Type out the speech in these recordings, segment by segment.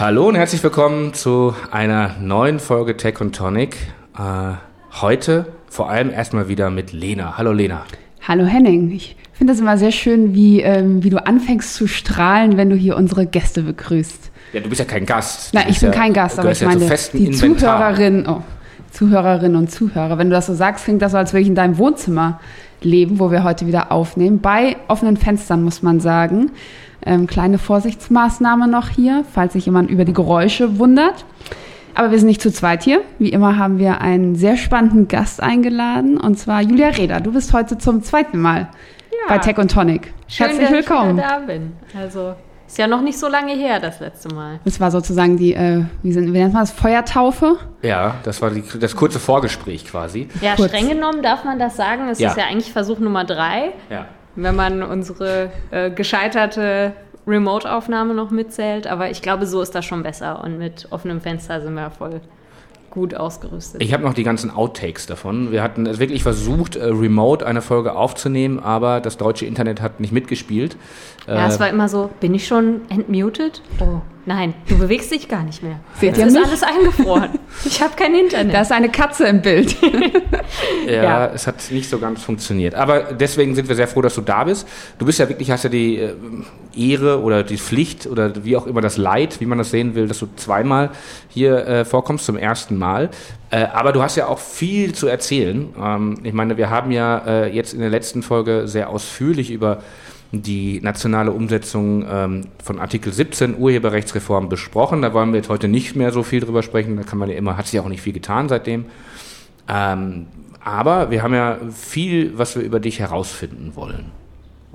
Hallo und herzlich willkommen zu einer neuen Folge Tech und Tonic. Äh, heute vor allem erstmal wieder mit Lena. Hallo Lena. Hallo Henning. Ich finde es immer sehr schön, wie, ähm, wie du anfängst zu strahlen, wenn du hier unsere Gäste begrüßt. Ja, du bist ja kein Gast. Nein, ich bin ja, kein Gast, aber ich meine, ja die Inventar. Zuhörerinnen, oh, Zuhörerinnen und Zuhörer, wenn du das so sagst, klingt das so, als würde ich in deinem Wohnzimmer leben, wo wir heute wieder aufnehmen. Bei offenen Fenstern, muss man sagen. Ähm, kleine Vorsichtsmaßnahme noch hier, falls sich jemand über die Geräusche wundert. Aber wir sind nicht zu zweit hier. Wie immer haben wir einen sehr spannenden Gast eingeladen, und zwar Julia Reda. Du bist heute zum zweiten Mal bei Tech und Tonic. Schön, Herzlich dass willkommen. ich wieder da bin. Also ist ja noch nicht so lange her, das letzte Mal. Das war sozusagen die, äh, wie, sind, wie nennt man das, Feuertaufe? Ja, das war die, das kurze Vorgespräch quasi. Ja, Kurz. streng genommen darf man das sagen. Es Ja. ist ja eigentlich Versuch Nummer drei, Ja. Wenn man unsere äh, gescheiterte Remote-Aufnahme noch mitzählt. Aber ich glaube, so ist das schon besser. Und mit offenem Fenster sind wir voll gut ausgerüstet. Ich habe noch die ganzen Outtakes davon. Wir hatten es wirklich versucht, äh, remote eine Folge aufzunehmen, aber das deutsche Internet hat nicht mitgespielt. Ja, Äh, es war immer so, bin ich schon entmutet? Oh, nein, du bewegst dich gar nicht mehr. Seht Jetzt ihr ist mich? alles eingefroren. Ich habe kein Internet. Da ist eine Katze im Bild. Ja, Ja. es hat nicht so ganz funktioniert. Aber deswegen sind wir sehr froh, dass du da bist. Du bist ja wirklich, hast ja die äh, Ehre oder die Pflicht oder wie auch immer das Leid, wie man das sehen will, dass du zweimal hier äh, vorkommst, zum ersten Mal. Äh, aber du hast ja auch viel zu erzählen. Ähm, ich meine, wir haben ja äh, jetzt in der letzten Folge sehr ausführlich über die nationale Umsetzung ähm, von Artikel 17 Urheberrechtsreform besprochen. Da wollen wir jetzt heute nicht mehr so viel drüber sprechen. Da kann man ja immer, hat sich ja auch nicht viel getan seitdem. Ähm, aber wir haben ja viel, was wir über dich herausfinden wollen.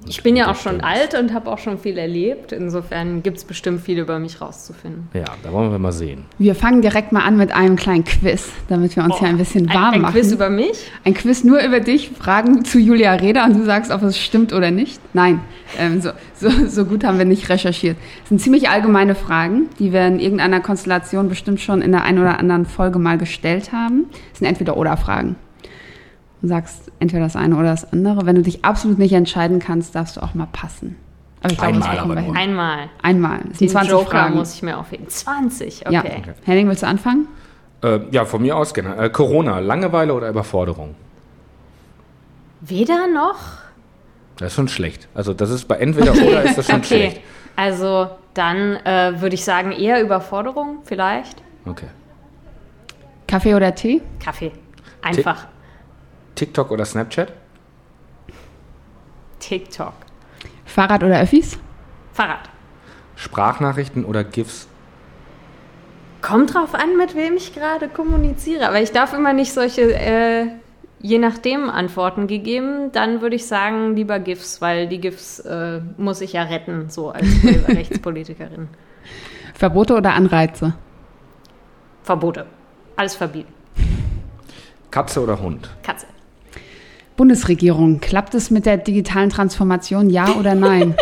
Und Ich bin ja auch das schon alt und habe auch schon viel erlebt. Insofern gibt es bestimmt viel über mich rauszufinden. Ja, da wollen wir mal sehen. Wir fangen direkt mal an mit einem kleinen Quiz, damit wir uns hier ein bisschen warm ein, ein machen. Quiz über mich? ein Quiz nur über dich, Fragen zu Julia Reda und du sagst, ob es stimmt oder nicht. Nein, ähm, so, so, so gut haben wir nicht recherchiert. Es sind ziemlich allgemeine Fragen, die wir in irgendeiner Konstellation bestimmt schon in der einen oder anderen Folge mal gestellt haben. Es sind Entweder-Oder-Fragen. Du sagst entweder das eine oder das andere. Wenn du dich absolut nicht entscheiden kannst, darfst du auch mal passen. Aber ich glaube, Einmal das bekommen aber wir nur. hin. Einmal. Einmal. Es sind Den 20 Joker Fragen. muss ich mir aufheben. 20, okay. Ja. Henning, willst du anfangen? Äh, ja, von mir aus gerne. Äh, Corona, Langeweile oder Überforderung? Weder noch? Das ist schon schlecht. Also das ist bei entweder oder ist das schon okay. schlecht. Also dann äh, würde ich sagen, eher Überforderung vielleicht. Okay. Kaffee oder Tee? Kaffee. Einfach. TikTok oder Snapchat? TikTok. Fahrrad oder Öffis? Fahrrad. Sprachnachrichten oder GIFs? Kommt drauf an, mit wem ich gerade kommuniziere. Aber ich darf immer nicht solche, äh, je nachdem, Antworten gegeben. Dann würde ich sagen, lieber GIFs, weil die GIFs äh, muss ich ja retten, so als Rechtspolitikerin. Verbote oder Anreize? Verbote. Alles verbieten. Katze oder Hund? Katze. Bundesregierung, klappt es mit der digitalen Transformation, ja oder nein?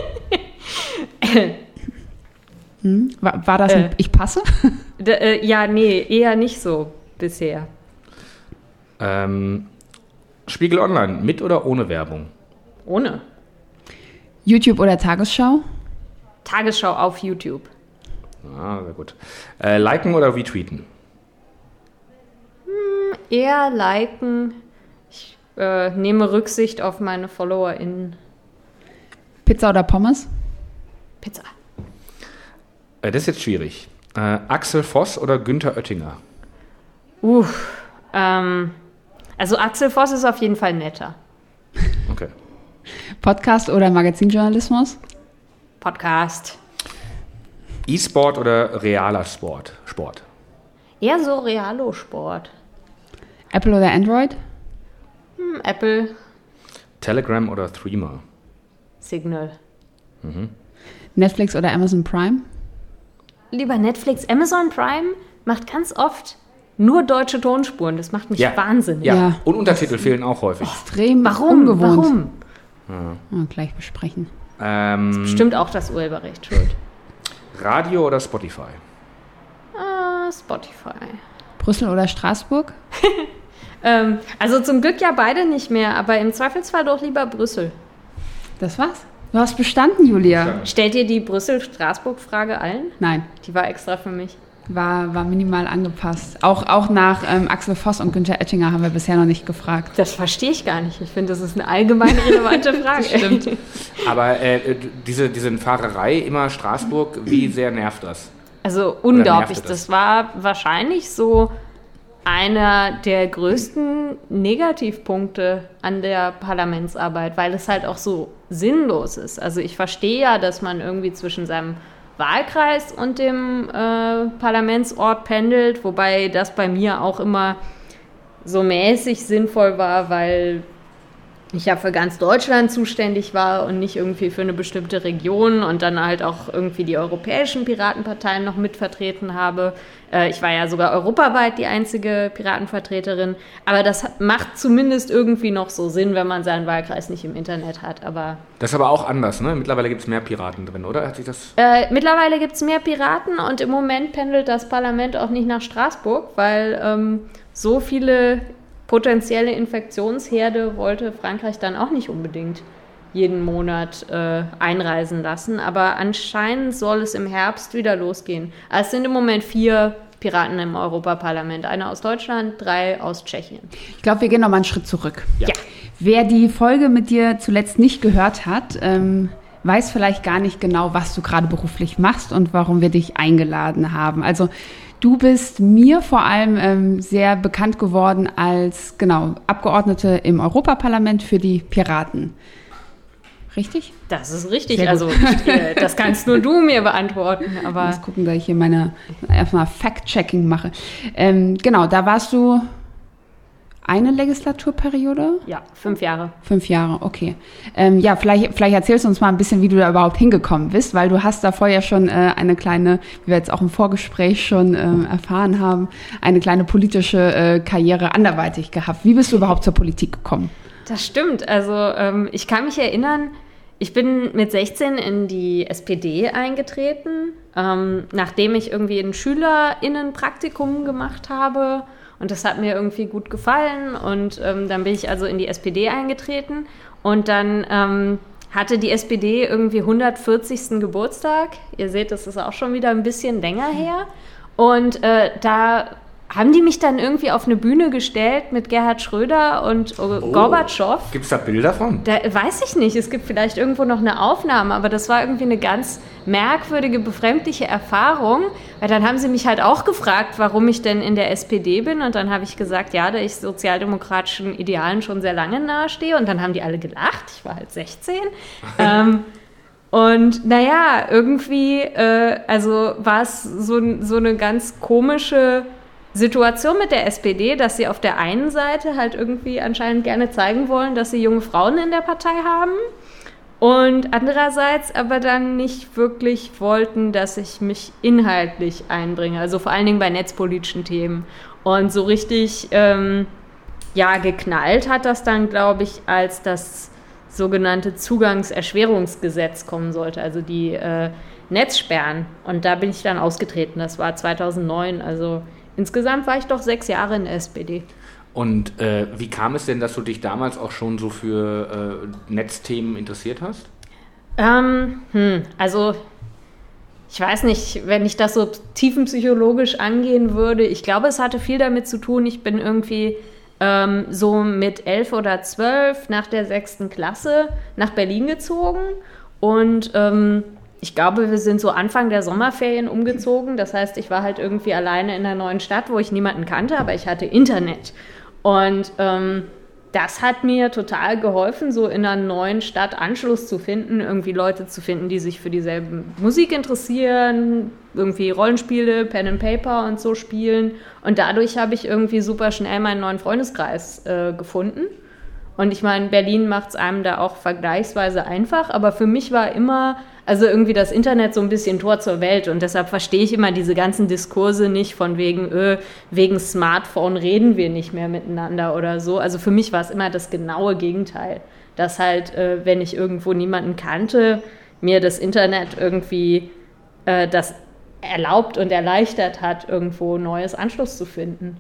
hm? war, war das ein Äh. Ich passe? D äh, ja, nee, eher nicht so bisher. Ähm, Spiegel Online, mit oder ohne Werbung? Ohne. YouTube oder Tagesschau? Tagesschau auf YouTube. Ah, sehr gut. Äh, liken oder retweeten? Eher liken. Ich äh, nehme Rücksicht auf meine FollowerInnen. Pizza oder Pommes? Pizza. Äh, das ist jetzt schwierig. Äh, Axel Voss oder Günther Oettinger? Uff. Ähm, also Axel Voss ist auf jeden Fall netter. Okay. Podcast oder Magazinjournalismus? Podcast. E-Sport oder realer Sport? Sport. Eher so Realo-Sport. Apple oder Android? Hm, Apple, Telegram oder Threema? Signal. Netflix oder Amazon Prime? Lieber Netflix. Amazon Prime macht ganz oft nur deutsche Tonspuren. Das macht mich Ja. wahnsinnig. Ja. Ja. Und Untertitel fehlen auch häufig. Extrem Warum? ungewohnt. Warum? Ah, gleich besprechen. Ähm, Stimmt auch das Urheberrecht schuld. Radio oder Spotify? Ah, Spotify. Brüssel oder Straßburg? Ähm, also zum Glück ja beide nicht mehr, aber im Zweifelsfall doch lieber Brüssel. Das war's? Du hast bestanden, Julia. Stellt ihr die Brüssel-Straßburg-Frage allen? Nein, Die war extra für mich. war, war minimal angepasst. Auch, auch nach ähm, Axel Voss und Günther Oettinger haben wir bisher noch nicht gefragt. Das verstehe ich gar nicht. Ich finde, das ist eine allgemein relevante Frage. Stimmt. Aber äh, diese, diese Fahrerei immer Straßburg, wie sehr nervt das? Also unglaublich. das? Das war wahrscheinlich so einer der größten Negativpunkte an der Parlamentsarbeit, weil es halt auch so sinnlos ist. Also ich verstehe ja, dass man irgendwie zwischen seinem Wahlkreis und dem äh, Parlamentsort pendelt, wobei das bei mir auch immer so mäßig sinnvoll war, weil ich ja für ganz Deutschland zuständig war und nicht irgendwie für eine bestimmte Region und dann halt auch irgendwie die europäischen Piratenparteien noch mitvertreten habe. Äh, ich war ja sogar europaweit die einzige Piratenvertreterin, aber das macht zumindest irgendwie noch so Sinn, wenn man seinen Wahlkreis nicht im Internet hat. Aber Das ist aber auch anders, ne? Mittlerweile gibt es mehr Piraten drin, oder? Hat sich das. äh, mittlerweile gibt es mehr Piraten und im Moment pendelt das Parlament auch nicht nach Straßburg, weil ähm, so viele potenzielle Infektionsherde wollte Frankreich dann auch nicht unbedingt jeden Monat äh, einreisen lassen. Aber anscheinend soll es im Herbst wieder losgehen. Also es sind im Moment vier Piraten im Europaparlament. Einer aus Deutschland, drei aus Tschechien. Ich glaube, wir gehen noch mal einen Schritt zurück. Ja. Wer die Folge mit dir zuletzt nicht gehört hat, ähm, weiß vielleicht gar nicht genau, was du gerade beruflich machst und warum wir dich eingeladen haben. Also du bist mir vor allem ähm, sehr bekannt geworden als genau Abgeordnete im Europaparlament für die Piraten. Richtig? Das ist richtig. Also ich, äh, das kannst nur du mir beantworten. Ich Aber muss gucken, dass ich hier meine erstmal Fact-Checking mache. Ähm, genau, da warst du eine Legislaturperiode? ja, fünf Jahre. Fünf Jahre, okay. Ähm, ja, vielleicht, vielleicht erzählst du uns mal ein bisschen, wie du da überhaupt hingekommen bist, weil du hast davor ja schon äh, eine kleine, wie wir jetzt auch im Vorgespräch schon ähm, erfahren haben, eine kleine politische äh, Karriere anderweitig gehabt. Wie bist du überhaupt zur Politik gekommen? Das stimmt. Also ähm, ich kann mich erinnern, ich bin mit 16 in die SPD eingetreten, ähm, nachdem ich irgendwie ein Schülerinnenpraktikum gemacht habe. Und das hat mir irgendwie gut gefallen. Und ähm, dann bin ich also in die SPD eingetreten. Und dann ähm, hatte die SPD irgendwie 140. Geburtstag. Ihr seht, das ist auch schon wieder ein bisschen länger her. Und äh, da haben die mich dann irgendwie auf eine Bühne gestellt mit Gerhard Schröder und äh, Gorbatschow. Gibt es da Bilder von? Da weiß ich nicht. Es gibt vielleicht irgendwo noch eine Aufnahme, aber das war irgendwie eine ganz merkwürdige, befremdliche Erfahrung. Weil dann haben sie mich halt auch gefragt, warum ich denn in der SPD bin. Und dann habe ich gesagt, ja, da ich sozialdemokratischen Idealen schon sehr lange nahestehe. Und dann haben die alle gelacht. Ich war halt 16. ähm, und naja, irgendwie, äh, also war es so, so eine ganz komische Situation mit der SPD, dass sie auf der einen Seite halt irgendwie anscheinend gerne zeigen wollen, dass sie junge Frauen in der Partei haben und andererseits aber dann nicht wirklich wollten, dass ich mich inhaltlich einbringe, also vor allen Dingen bei netzpolitischen Themen. Und so richtig, ähm, ja, geknallt hat das dann, glaube ich, als das sogenannte Zugangserschwerungsgesetz kommen sollte, also die äh, Netzsperren. Und da bin ich dann ausgetreten, das war 2009, also Insgesamt war ich doch sechs Jahre in der SPD. Und äh, wie kam es denn, dass du dich damals auch schon so für äh, Netzthemen interessiert hast? Ähm, hm, also ich weiß nicht, wenn ich das so tiefenpsychologisch angehen würde. Ich glaube, es hatte viel damit zu tun. Ich bin irgendwie ähm, so mit elf oder zwölf nach der sechsten Klasse nach Berlin gezogen und ähm, ich glaube, wir sind so Anfang der Sommerferien umgezogen. Das heißt, ich war halt irgendwie alleine in einer neuen Stadt, wo ich niemanden kannte, aber ich hatte Internet. Und ähm, das hat mir total geholfen, so in einer neuen Stadt Anschluss zu finden, irgendwie Leute zu finden, die sich für dieselbe Musik interessieren, irgendwie Rollenspiele, Pen and Paper und so spielen. Und dadurch habe ich irgendwie super schnell meinen neuen Freundeskreis äh, gefunden. Und ich meine, Berlin macht es einem da auch vergleichsweise einfach, aber für mich war immer, also irgendwie das Internet so ein bisschen Tor zur Welt und deshalb verstehe ich immer diese ganzen Diskurse nicht von wegen, öh, wegen Smartphone reden wir nicht mehr miteinander oder so. Also für mich war es immer das genaue Gegenteil, dass halt, äh, wenn ich irgendwo niemanden kannte, mir das Internet irgendwie äh, das erlaubt und erleichtert hat, irgendwo neues Anschluss zu finden.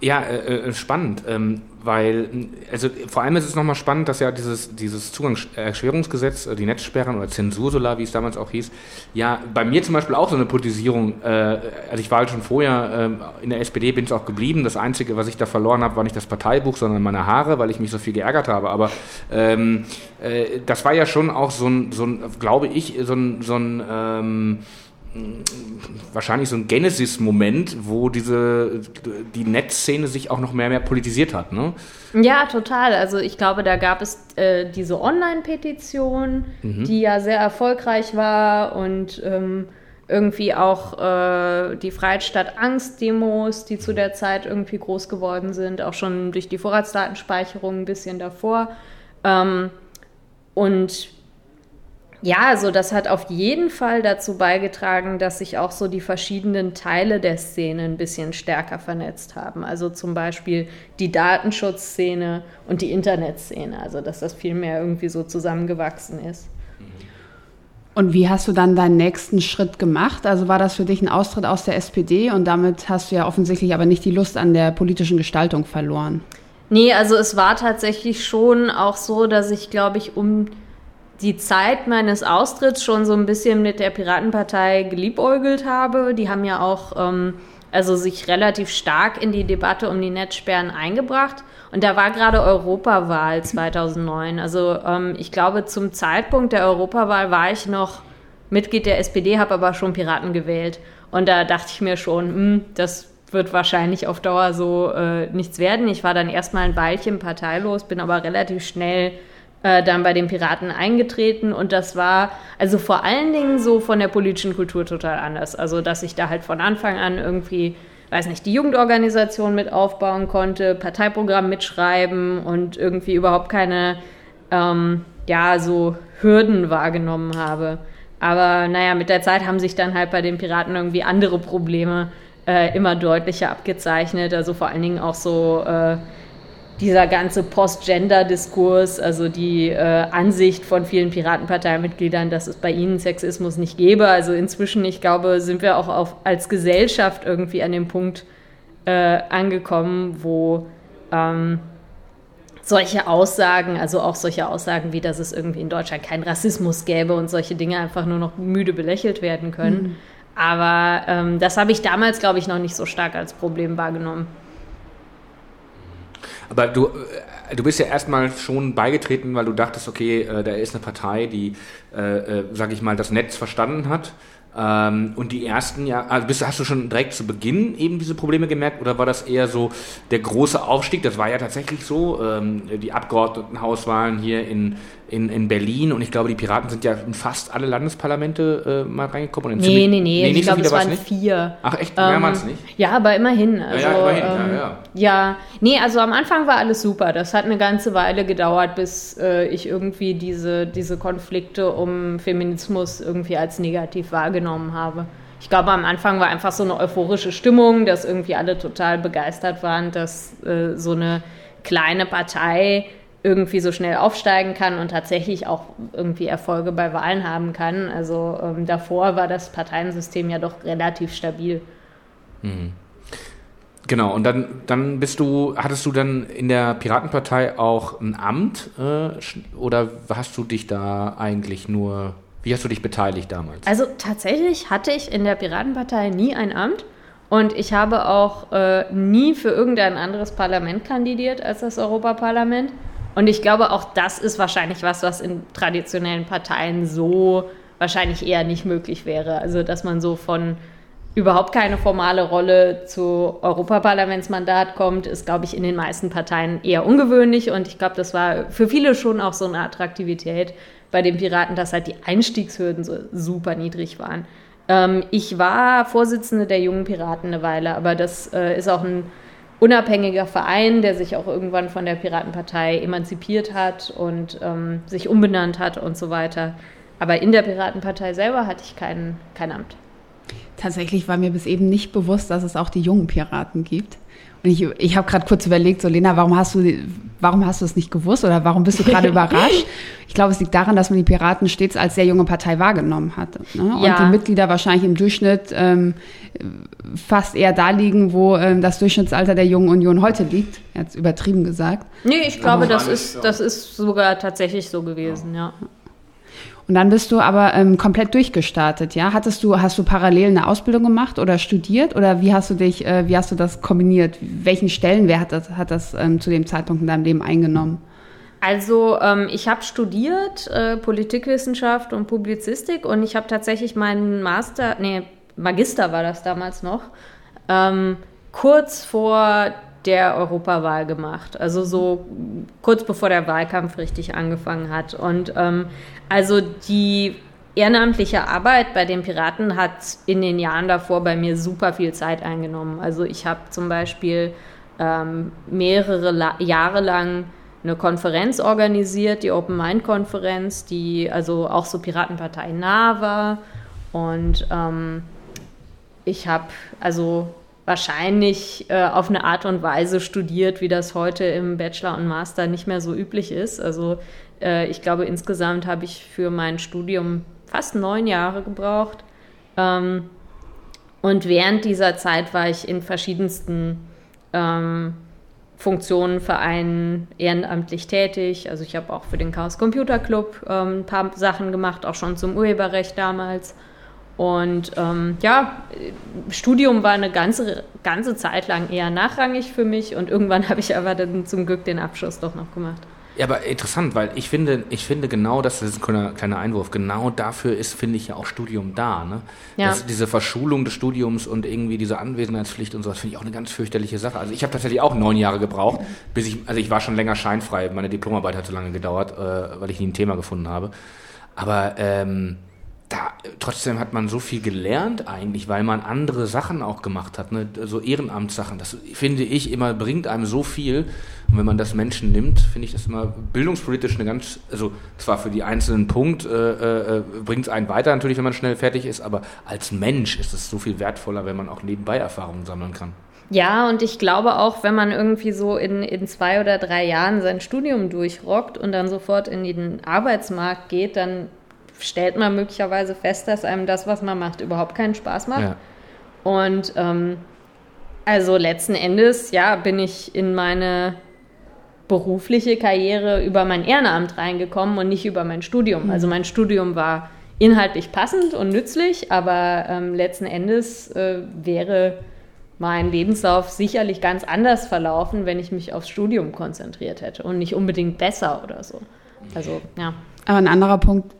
Ja, äh, äh, spannend. Ähm, weil, also vor allem ist es nochmal spannend, dass ja dieses, dieses Zugangserschwerungsgesetz, äh, die Netzsperren oder Zensursolar, wie es damals auch hieß, ja bei mir zum Beispiel auch so eine Politisierung, äh, also ich war halt schon vorher äh, in der SPD, bin es auch geblieben. Das Einzige, was ich da verloren habe, war nicht das Parteibuch, sondern meine Haare, weil ich mich so viel geärgert habe. Aber ähm, äh, das war ja schon auch so ein, so ein glaube ich, so ein, so ein ähm, wahrscheinlich so ein Genesis-Moment, wo diese die Netzszene sich auch noch mehr mehr politisiert hat, ne? Ja, total. Also ich glaube, da gab es äh, diese Online-Petition, mhm. die ja sehr erfolgreich war und ähm, irgendwie auch äh, die Freiheit Angst-Demos, die zu der Zeit irgendwie groß geworden sind, auch schon durch die Vorratsdatenspeicherung ein bisschen davor. Ähm, und ja, also das hat auf jeden Fall dazu beigetragen, dass sich auch so die verschiedenen Teile der Szene ein bisschen stärker vernetzt haben. Also zum Beispiel die Datenschutzszene und die Internetszene. Also dass das viel mehr irgendwie so zusammengewachsen ist. Und wie hast du dann deinen nächsten Schritt gemacht? Also war das für dich ein Austritt aus der SPD und damit hast du ja offensichtlich aber nicht die Lust an der politischen Gestaltung verloren? Nee, also es war tatsächlich schon auch so, dass ich, glaube ich, um die Zeit meines Austritts schon so ein bisschen mit der Piratenpartei geliebäugelt habe. Die haben ja auch ähm, also sich relativ stark in die Debatte um die Netzsperren eingebracht. Und da war gerade Europawahl 2009. Also ähm, ich glaube, zum Zeitpunkt der Europawahl war ich noch Mitglied der SPD, habe aber schon Piraten gewählt. Und da dachte ich mir schon, mh, hm, das wird wahrscheinlich auf Dauer so äh, nichts werden. Ich war dann erstmal ein Weilchen parteilos, bin aber relativ schnell äh, dann bei den Piraten eingetreten und das war also vor allen Dingen so von der politischen Kultur total anders. Also dass ich da halt von Anfang an irgendwie, weiß nicht, die Jugendorganisation mit aufbauen konnte, Parteiprogramm mitschreiben und irgendwie überhaupt keine, ähm, ja, so Hürden wahrgenommen habe. Aber naja, mit der Zeit haben sich dann halt bei den Piraten irgendwie andere Probleme äh, immer deutlicher abgezeichnet. Also vor allen Dingen auch so äh, dieser ganze Post-Gender-Diskurs, also die äh, Ansicht von vielen Piratenparteimitgliedern, dass es bei ihnen Sexismus nicht gäbe. Also inzwischen, ich glaube, sind wir auch auf, als Gesellschaft irgendwie an dem Punkt äh, angekommen, wo ähm, solche Aussagen, also auch solche Aussagen wie, dass es irgendwie in Deutschland keinen Rassismus gäbe und solche Dinge einfach nur noch müde belächelt werden können. Mhm. Aber ähm, das habe ich damals, glaube ich, noch nicht so stark als Problem wahrgenommen. Aber du, äh, du bist ja erstmal schon beigetreten, weil du dachtest, okay, äh, da ist eine Partei, die, äh, sag ich mal, das Netz verstanden hat. Ähm, und die ersten ja, also hast du schon direkt zu Beginn eben diese Probleme gemerkt oder war das eher so der große Aufstieg? Das war ja tatsächlich so. Ähm, die Abgeordnetenhauswahlen hier in, in, in Berlin und ich glaube, die Piraten sind ja in fast alle Landesparlamente äh, mal reingekommen. Und nee, nee, nee, nee, ich glaube, es waren nicht? vier. Ach echt, mehr ähm, waren es nicht? Ja, aber immerhin. Also, ja, ja, immerhin, ähm, ja, ja. Ja, nee, also am Anfang war alles super. Das hat eine ganze Weile gedauert, bis äh, ich irgendwie diese, diese Konflikte um Feminismus irgendwie als negativ wahrgenommen habe. Ich glaube, am Anfang war einfach so eine euphorische Stimmung, dass irgendwie alle total begeistert waren, dass äh, so eine kleine Partei irgendwie so schnell aufsteigen kann und tatsächlich auch irgendwie Erfolge bei Wahlen haben kann. Also ähm, davor war das Parteiensystem ja doch relativ stabil. Mhm. Genau, und dann, dann bist du, hattest du dann in der Piratenpartei auch ein Amt äh, oder hast du dich da eigentlich nur, wie hast du dich beteiligt damals? Also tatsächlich hatte ich in der Piratenpartei nie ein Amt und ich habe auch äh, nie für irgendein anderes Parlament kandidiert als das Europaparlament. Und ich glaube, auch das ist wahrscheinlich was, was in traditionellen Parteien so wahrscheinlich eher nicht möglich wäre. Also, dass man so von überhaupt keine formale Rolle zu Europaparlamentsmandat kommt, ist, glaube ich, in den meisten Parteien eher ungewöhnlich. Und ich glaube, das war für viele schon auch so eine Attraktivität bei den Piraten, dass halt die Einstiegshürden so super niedrig waren. Ähm, ich war Vorsitzende der jungen Piraten eine Weile, aber das äh, ist auch ein unabhängiger Verein, der sich auch irgendwann von der Piratenpartei emanzipiert hat und ähm, sich umbenannt hat und so weiter. Aber in der Piratenpartei selber hatte ich kein, kein Amt. Tatsächlich war mir bis eben nicht bewusst, dass es auch die jungen Piraten gibt. Ich, ich habe gerade kurz überlegt, so Lena, warum hast du, warum hast du es nicht gewusst oder warum bist du gerade überrascht? Ich glaube, es liegt daran, dass man die Piraten stets als sehr junge Partei wahrgenommen hatte. Ne? Und Ja. die Mitglieder wahrscheinlich im Durchschnitt ähm, fast eher da liegen, wo ähm, das Durchschnittsalter der Jungen Union heute liegt. Jetzt übertrieben gesagt. Nee, ich glaube, das ist, das ist sogar tatsächlich so gewesen, ja. Und dann bist du aber ähm, komplett durchgestartet, ja? Hattest du, hast du parallel eine Ausbildung gemacht oder studiert oder wie hast du dich, äh, wie hast du das kombiniert? Welchen Stellenwert hat das, hat das ähm, zu dem Zeitpunkt in deinem Leben eingenommen? Also ähm, ich habe studiert äh, Politikwissenschaft und Publizistik und ich habe tatsächlich meinen Master, nee, Magister war das damals noch, ähm, kurz vor der Europawahl gemacht. Also so kurz bevor der Wahlkampf richtig angefangen hat. Und ähm, also die ehrenamtliche Arbeit bei den Piraten hat in den Jahren davor bei mir super viel Zeit eingenommen. Also ich habe zum Beispiel ähm, mehrere La Jahre lang eine Konferenz organisiert, die Open Mind Konferenz, die also auch so Piratenpartei nah war. Und ähm, ich habe also wahrscheinlich äh, auf eine Art und Weise studiert, wie das heute im Bachelor und Master nicht mehr so üblich ist. Also äh, ich glaube, insgesamt habe ich für mein Studium fast neun Jahre gebraucht. Ähm, und während dieser Zeit war ich in verschiedensten ähm, Funktionen, Vereinen ehrenamtlich tätig. Also ich habe auch für den Chaos Computer Club ähm, ein paar Sachen gemacht, auch schon zum Urheberrecht damals. Und ähm, ja, Studium war eine ganze, ganze Zeit lang eher nachrangig für mich und irgendwann habe ich aber dann zum Glück den Abschluss doch noch gemacht. Ja, aber interessant, weil ich finde, ich finde genau das, das ist ein kleiner, kleiner Einwurf, genau dafür ist, finde ich ja auch Studium da. Ne? Ja. Das, diese Verschulung des Studiums und irgendwie diese Anwesenheitspflicht und sowas finde ich auch eine ganz fürchterliche Sache. Also ich habe tatsächlich auch neun Jahre gebraucht, bis ich, also ich war schon länger scheinfrei, meine Diplomarbeit hat so lange gedauert, äh, weil ich nie ein Thema gefunden habe. Aber ähm, da, trotzdem hat man so viel gelernt eigentlich, weil man andere Sachen auch gemacht hat, ne? so Ehrenamtssachen. Das finde ich immer bringt einem so viel. Und wenn man das Menschen nimmt, finde ich das immer bildungspolitisch eine ganz, also zwar für die einzelnen Punkt äh, äh, bringt es einen weiter natürlich, wenn man schnell fertig ist, aber als Mensch ist es so viel wertvoller, wenn man auch nebenbei Erfahrungen sammeln kann. Ja, und ich glaube auch, wenn man irgendwie so in, in zwei oder drei Jahren sein Studium durchrockt und dann sofort in den Arbeitsmarkt geht, dann stellt man möglicherweise fest, dass einem das, was man macht, überhaupt keinen Spaß macht. Ja. Und ähm, also letzten Endes, ja, bin ich in meine berufliche Karriere über mein Ehrenamt reingekommen und nicht über mein Studium. Also mein Studium war inhaltlich passend und nützlich, aber ähm, letzten Endes äh, wäre mein Lebenslauf sicherlich ganz anders verlaufen, wenn ich mich aufs Studium konzentriert hätte und nicht unbedingt besser oder so. Also, ja. Aber ein anderer Punkt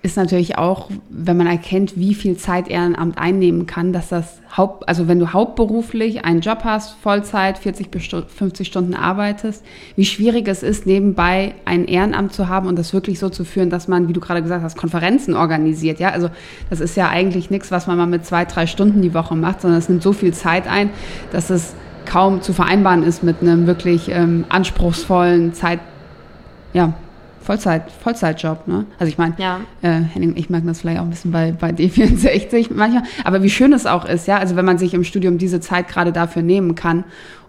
ist natürlich auch, wenn man erkennt, wie viel Zeit Ehrenamt einnehmen kann, dass das Haupt, also wenn du hauptberuflich einen Job hast, Vollzeit, 40 bis Stu- 50 Stunden arbeitest, wie schwierig es ist, nebenbei ein Ehrenamt zu haben und das wirklich so zu führen, dass man, wie du gerade gesagt hast, Konferenzen organisiert. Ja, also das ist ja eigentlich nichts, was man mal mit zwei, drei Stunden die Woche macht, sondern es nimmt so viel Zeit ein, dass es kaum zu vereinbaren ist mit einem wirklich ähm, anspruchsvollen Zeit, ja, Vollzeit, Vollzeitjob, ne? Also ich meine, Ja. äh, Henning, ich merke das vielleicht auch ein bisschen bei, bei D64 manchmal, aber wie schön es auch ist, ja, also wenn man sich im Studium diese Zeit gerade dafür nehmen kann,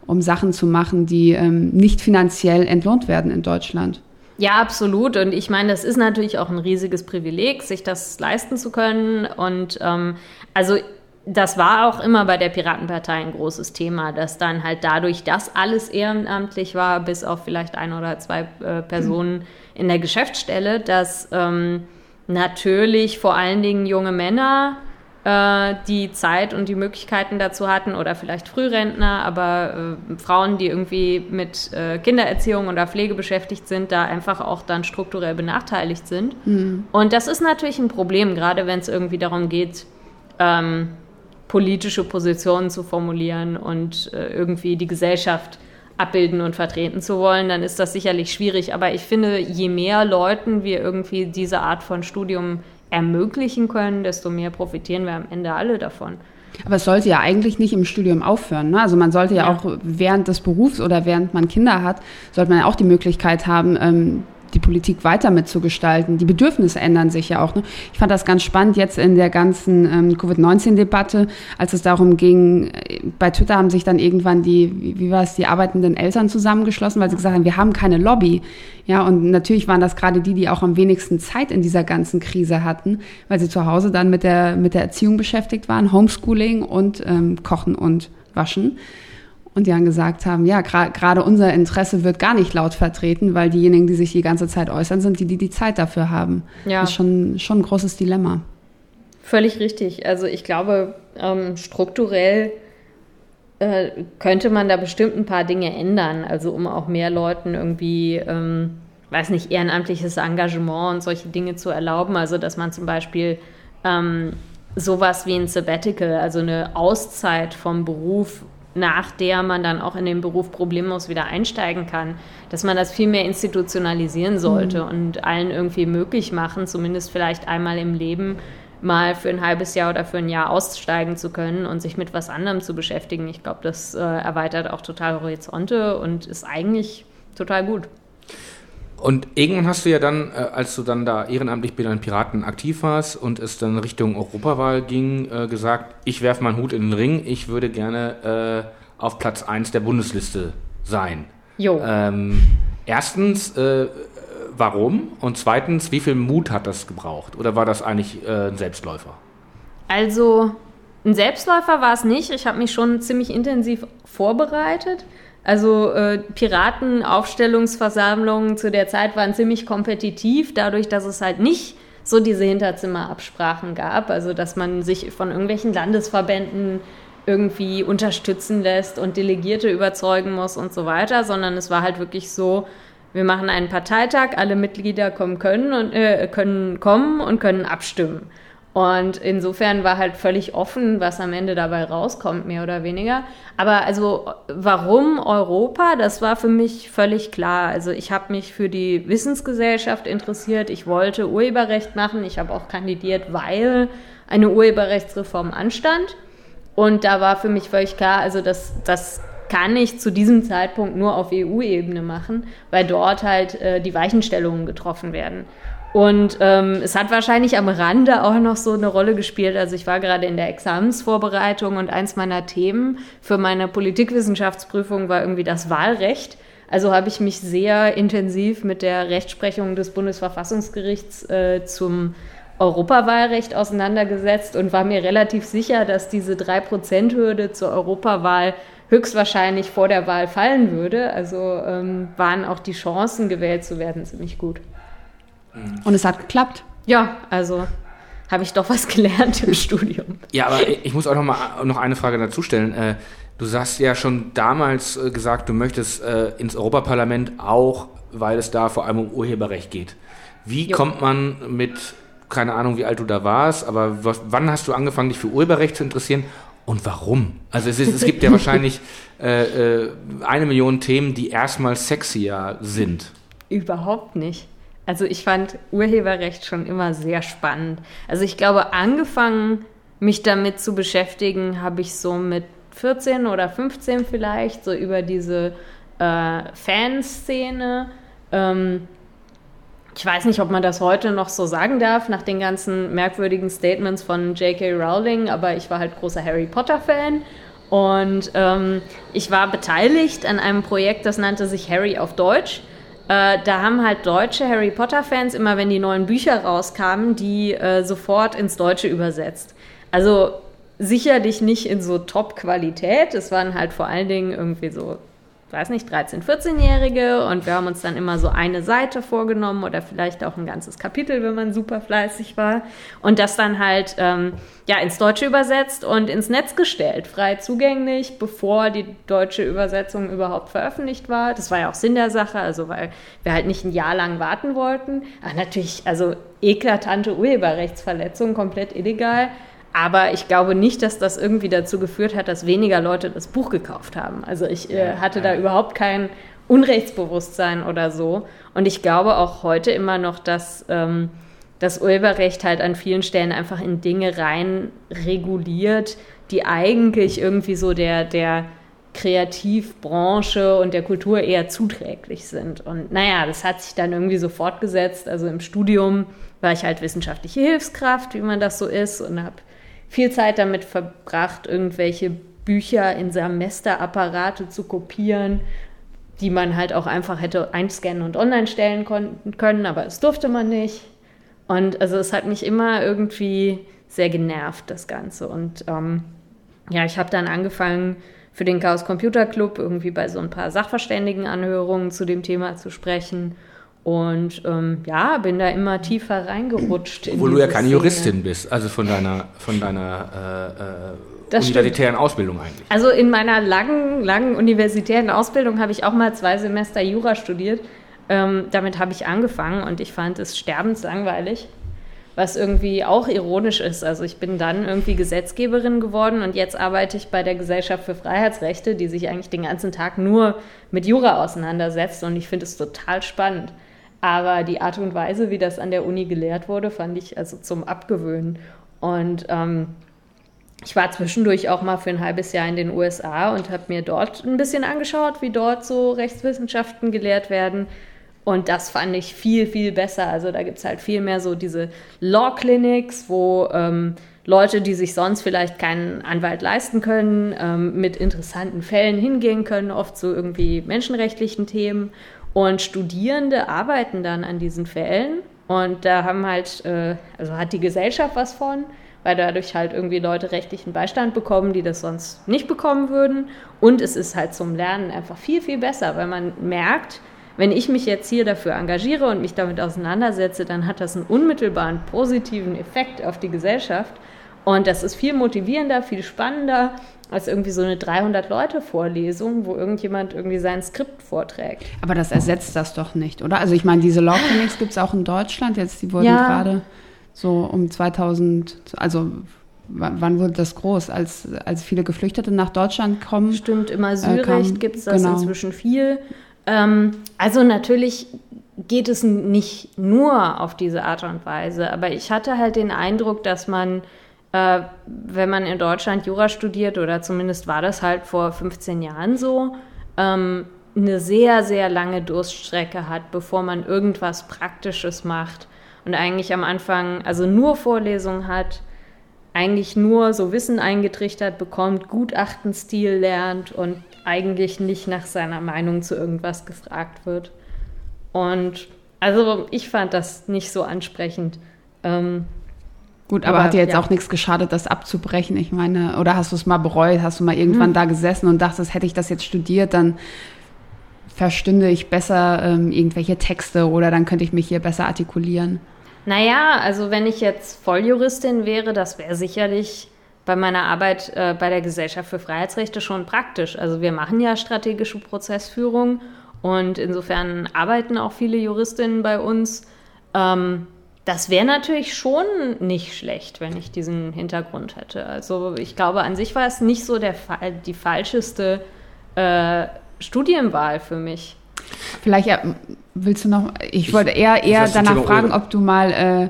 um Sachen zu machen, die ähm, nicht finanziell entlohnt werden in Deutschland. Ja, absolut. Und ich meine, das ist natürlich auch ein riesiges Privileg, sich das leisten zu können. Und ähm, also das war auch immer bei der Piratenpartei ein großes Thema, dass dann halt dadurch, dass alles ehrenamtlich war, bis auf vielleicht ein oder zwei äh, Personen in der Geschäftsstelle, dass ähm, natürlich vor allen Dingen junge Männer äh, die Zeit und die Möglichkeiten dazu hatten oder vielleicht Frührentner, aber äh, Frauen, die irgendwie mit äh, Kindererziehung oder Pflege beschäftigt sind, da einfach auch dann strukturell benachteiligt sind. Und das ist natürlich ein Problem, gerade wenn es irgendwie darum geht, ähm, politische Positionen zu formulieren und äh, irgendwie die Gesellschaft abbilden und vertreten zu wollen, dann ist das sicherlich schwierig. Aber ich finde, je mehr Leuten wir irgendwie diese Art von Studium ermöglichen können, desto mehr profitieren wir am Ende alle davon. Aber es sollte ja eigentlich nicht im Studium aufhören. Ne? Also man sollte ja, Ja. auch während des Berufs oder während man Kinder hat, sollte man ja auch die Möglichkeit haben, ähm, die Politik weiter mitzugestalten. Die Bedürfnisse ändern sich ja auch. Ne? Ich fand das ganz spannend jetzt in der ganzen ähm, Covid-19-Debatte, als es darum ging, äh, bei Twitter haben sich dann irgendwann die, wie, war es, die arbeitenden Eltern zusammengeschlossen, weil sie gesagt haben, wir haben keine Lobby. Ja, und natürlich waren das gerade die, die auch am wenigsten Zeit in dieser ganzen Krise hatten, weil sie zu Hause dann mit der, mit der Erziehung beschäftigt waren, Homeschooling und ähm, Kochen und Waschen. Und die dann gesagt haben, ja, gerade unser Interesse wird gar nicht laut vertreten, weil diejenigen, die sich die ganze Zeit äußern, sind die, die die Zeit dafür haben. Ja. Das ist schon, schon ein großes Dilemma. Völlig richtig. Also ich glaube, ähm, strukturell äh, könnte man da bestimmt ein paar Dinge ändern, also um auch mehr Leuten irgendwie, ähm, weiß nicht, ehrenamtliches Engagement und solche Dinge zu erlauben. Also dass man zum Beispiel ähm, sowas wie ein Sabbatical, also eine Auszeit vom Beruf nach der man dann auch in den Beruf problemlos wieder einsteigen kann, dass man das viel mehr institutionalisieren sollte mhm. und allen irgendwie möglich machen, zumindest vielleicht einmal im Leben mal für ein halbes Jahr oder für ein Jahr aussteigen zu können und sich mit was anderem zu beschäftigen. Ich glaube, das äh, erweitert auch total Horizonte und ist eigentlich total gut. Und irgendwann hast du ja dann, äh, als du dann da ehrenamtlich bei den Piraten aktiv warst und es dann Richtung Europawahl ging, äh, gesagt, ich werfe meinen Hut in den Ring, ich würde gerne äh, auf Platz 1 der Bundesliste sein. Jo. Ähm, erstens, äh, warum? Und zweitens, wie viel Mut hat das gebraucht? Oder war das eigentlich äh, ein Selbstläufer? Also, ein Selbstläufer war es nicht. Ich habe mich schon ziemlich intensiv vorbereitet. Also äh, Piratenaufstellungsversammlungen zu der Zeit waren ziemlich kompetitiv, dadurch, dass es halt nicht so diese Hinterzimmerabsprachen gab, also dass man sich von irgendwelchen Landesverbänden irgendwie unterstützen lässt und Delegierte überzeugen muss und so weiter, sondern es war halt wirklich so, wir machen einen Parteitag, alle Mitglieder kommen können und äh, können kommen und können abstimmen. Und insofern war halt völlig offen, was am Ende dabei rauskommt, mehr oder weniger. Aber also warum Europa, das war für mich völlig klar. Also ich habe mich für die Wissensgesellschaft interessiert. Ich wollte Urheberrecht machen. Ich habe auch kandidiert, weil eine Urheberrechtsreform anstand. Und da war für mich völlig klar, also das, das kann ich zu diesem Zeitpunkt nur auf EU-Ebene machen, weil dort halt äh, die Weichenstellungen getroffen werden. Und ähm, es hat wahrscheinlich am Rande auch noch so eine Rolle gespielt. Also ich war gerade in der Examensvorbereitung und eins meiner Themen für meine Politikwissenschaftsprüfung war irgendwie das Wahlrecht. Also habe ich mich sehr intensiv mit der Rechtsprechung des Bundesverfassungsgerichts äh, zum Europawahlrecht auseinandergesetzt und war mir relativ sicher, dass diese 3%-Hürde zur Europawahl höchstwahrscheinlich vor der Wahl fallen würde. Also ähm, waren auch die Chancen, gewählt zu werden, ziemlich gut. Mhm. Und es hat geklappt. Ja, also habe ich doch was gelernt im Studium. Ja, aber ich muss auch noch mal noch eine Frage dazu stellen. Äh, du hast ja schon damals äh, gesagt, du möchtest äh, ins Europaparlament auch, weil es da vor allem um Urheberrecht geht. Wie jo. kommt man mit, keine Ahnung, wie alt du da warst, aber was, wann hast du angefangen, dich für Urheberrecht zu interessieren und warum? Also es, ist, es gibt ja wahrscheinlich äh, äh, eine Million Themen, die erstmal sexier sind. Überhaupt nicht. Also ich fand Urheberrecht schon immer sehr spannend. Also ich glaube, angefangen, mich damit zu beschäftigen, habe ich so mit 14 oder 15 vielleicht, so über diese äh, Fanszene. Ähm, ich weiß nicht, ob man das heute noch so sagen darf, nach den ganzen merkwürdigen Statements von J.K. Rowling, aber ich war halt großer Harry Potter-Fan. Und ähm, ich war beteiligt an einem Projekt, das nannte sich Harry auf Deutsch. Äh, da haben halt deutsche Harry Potter-Fans immer, wenn die neuen Bücher rauskamen, die äh, sofort ins Deutsche übersetzt. Also sicherlich nicht in so Top-Qualität. Es waren halt vor allen Dingen irgendwie so weiß nicht, 13-, 14-Jährige und wir haben uns dann immer so eine Seite vorgenommen oder vielleicht auch ein ganzes Kapitel, wenn man super fleißig war und das dann halt ähm, ja ins Deutsche übersetzt und ins Netz gestellt, frei zugänglich, bevor die deutsche Übersetzung überhaupt veröffentlicht war. Das war ja auch Sinn der Sache, also weil wir halt nicht ein Jahr lang warten wollten. Aber natürlich, also eklatante Urheberrechtsverletzungen, komplett illegal. Aber ich glaube nicht, dass das irgendwie dazu geführt hat, dass weniger Leute das Buch gekauft haben. Also ich äh, hatte da überhaupt kein Unrechtsbewusstsein oder so. Und ich glaube auch heute immer noch, dass ähm, das Urheberrecht halt an vielen Stellen einfach in Dinge rein reguliert, die eigentlich irgendwie so der, der Kreativbranche und der Kultur eher zuträglich sind. Und naja, das hat sich dann irgendwie so fortgesetzt. Also im Studium war ich halt wissenschaftliche Hilfskraft, wie man das so ist, und habe viel Zeit damit verbracht, irgendwelche Bücher in Semesterapparate zu kopieren, die man halt auch einfach hätte einscannen und online stellen können, aber es durfte man nicht. Und also es hat mich immer irgendwie sehr genervt, das Ganze. Und ähm, ja, ich habe dann angefangen, für den Chaos Computer Club irgendwie bei so ein paar Sachverständigenanhörungen zu dem Thema zu sprechen. Und ähm, ja, bin da immer tiefer reingerutscht. Obwohl du ja keine Szene. Juristin bist, also von deiner, von deiner äh, äh, universitären stimmt. Ausbildung eigentlich. Also in meiner langen, langen universitären Ausbildung habe ich auch mal zwei Semester Jura studiert. Ähm, damit habe ich angefangen und ich fand es sterbenslangweilig was irgendwie auch ironisch ist. Also ich bin dann irgendwie Gesetzgeberin geworden und jetzt arbeite ich bei der Gesellschaft für Freiheitsrechte, die sich eigentlich den ganzen Tag nur mit Jura auseinandersetzt und ich finde es total spannend. Aber die Art und Weise, wie das an der Uni gelehrt wurde, fand ich also zum Abgewöhnen. Und ähm, ich war zwischendurch auch mal für ein halbes Jahr in den USA und habe mir dort ein bisschen angeschaut, wie dort so Rechtswissenschaften gelehrt werden. Und das fand ich viel, viel besser. Also da gibt es halt viel mehr so diese Law Clinics, wo ähm, Leute, die sich sonst vielleicht keinen Anwalt leisten können, ähm, mit interessanten Fällen hingehen können, oft so irgendwie menschenrechtlichen Themen. Und Studierende arbeiten dann an diesen Fällen. Und da haben halt, äh, also hat die Gesellschaft was von, weil dadurch halt irgendwie Leute rechtlichen Beistand bekommen, die das sonst nicht bekommen würden. Und es ist halt zum Lernen einfach viel, viel besser, weil man merkt, wenn ich mich jetzt hier dafür engagiere und mich damit auseinandersetze, dann hat das einen unmittelbaren positiven Effekt auf die Gesellschaft. Und das ist viel motivierender, viel spannender als irgendwie so eine 300-Leute-Vorlesung, wo irgendjemand irgendwie sein Skript vorträgt. Aber das ersetzt das doch nicht, oder? Also ich meine, diese Law Clinics gibt es auch in Deutschland jetzt, die wurden ja. gerade so um 2000, also wann wurde das groß? Als, als viele Geflüchtete nach Deutschland kommen? Stimmt, im Asylrecht äh, gibt es das genau. inzwischen viel. Ähm, also natürlich geht es nicht nur auf diese Art und Weise, aber ich hatte halt den Eindruck, dass man, äh, wenn man in Deutschland Jura studiert, oder zumindest war das halt vor 15 Jahren so, ähm, eine sehr, sehr lange Durststrecke hat, bevor man irgendwas Praktisches macht und eigentlich am Anfang also nur Vorlesungen hat, eigentlich nur so Wissen eingetrichtert bekommt, Gutachtenstil lernt und eigentlich nicht nach seiner Meinung zu irgendwas gefragt wird. Und also ich fand das nicht so ansprechend. Ähm, Gut, aber, aber, hat dir jetzt ja. auch nichts geschadet, das abzubrechen? Ich meine, oder hast du es mal bereut? Hast du mal irgendwann hm. da gesessen und dachtest, hätte ich das jetzt studiert, dann verstünde ich besser ähm, irgendwelche Texte oder dann könnte ich mich hier besser artikulieren? Naja, also wenn ich jetzt Volljuristin wäre, das wäre sicherlich bei meiner Arbeit äh, bei der Gesellschaft für Freiheitsrechte schon praktisch. Also wir machen ja strategische Prozessführung und insofern arbeiten auch viele Juristinnen bei uns. Ähm, das wäre natürlich schon nicht schlecht, wenn ich diesen Hintergrund hätte. Also ich glaube, an sich war es nicht so der, die falscheste äh, Studienwahl für mich. Vielleicht ja, willst du noch, ich, ich wollte eher, eher danach fragen, ob du mal äh,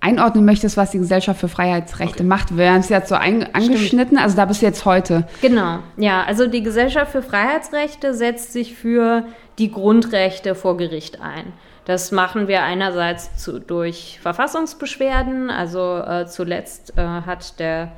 einordnen möchtest, was die Gesellschaft für Freiheitsrechte okay. macht. Wir haben es jetzt so ein, angeschnitten, Stimmt. also da bist du jetzt heute. Genau, ja, also die Gesellschaft für Freiheitsrechte setzt sich für die Grundrechte vor Gericht ein. Das machen wir einerseits zu, durch Verfassungsbeschwerden, also äh, zuletzt äh, hat der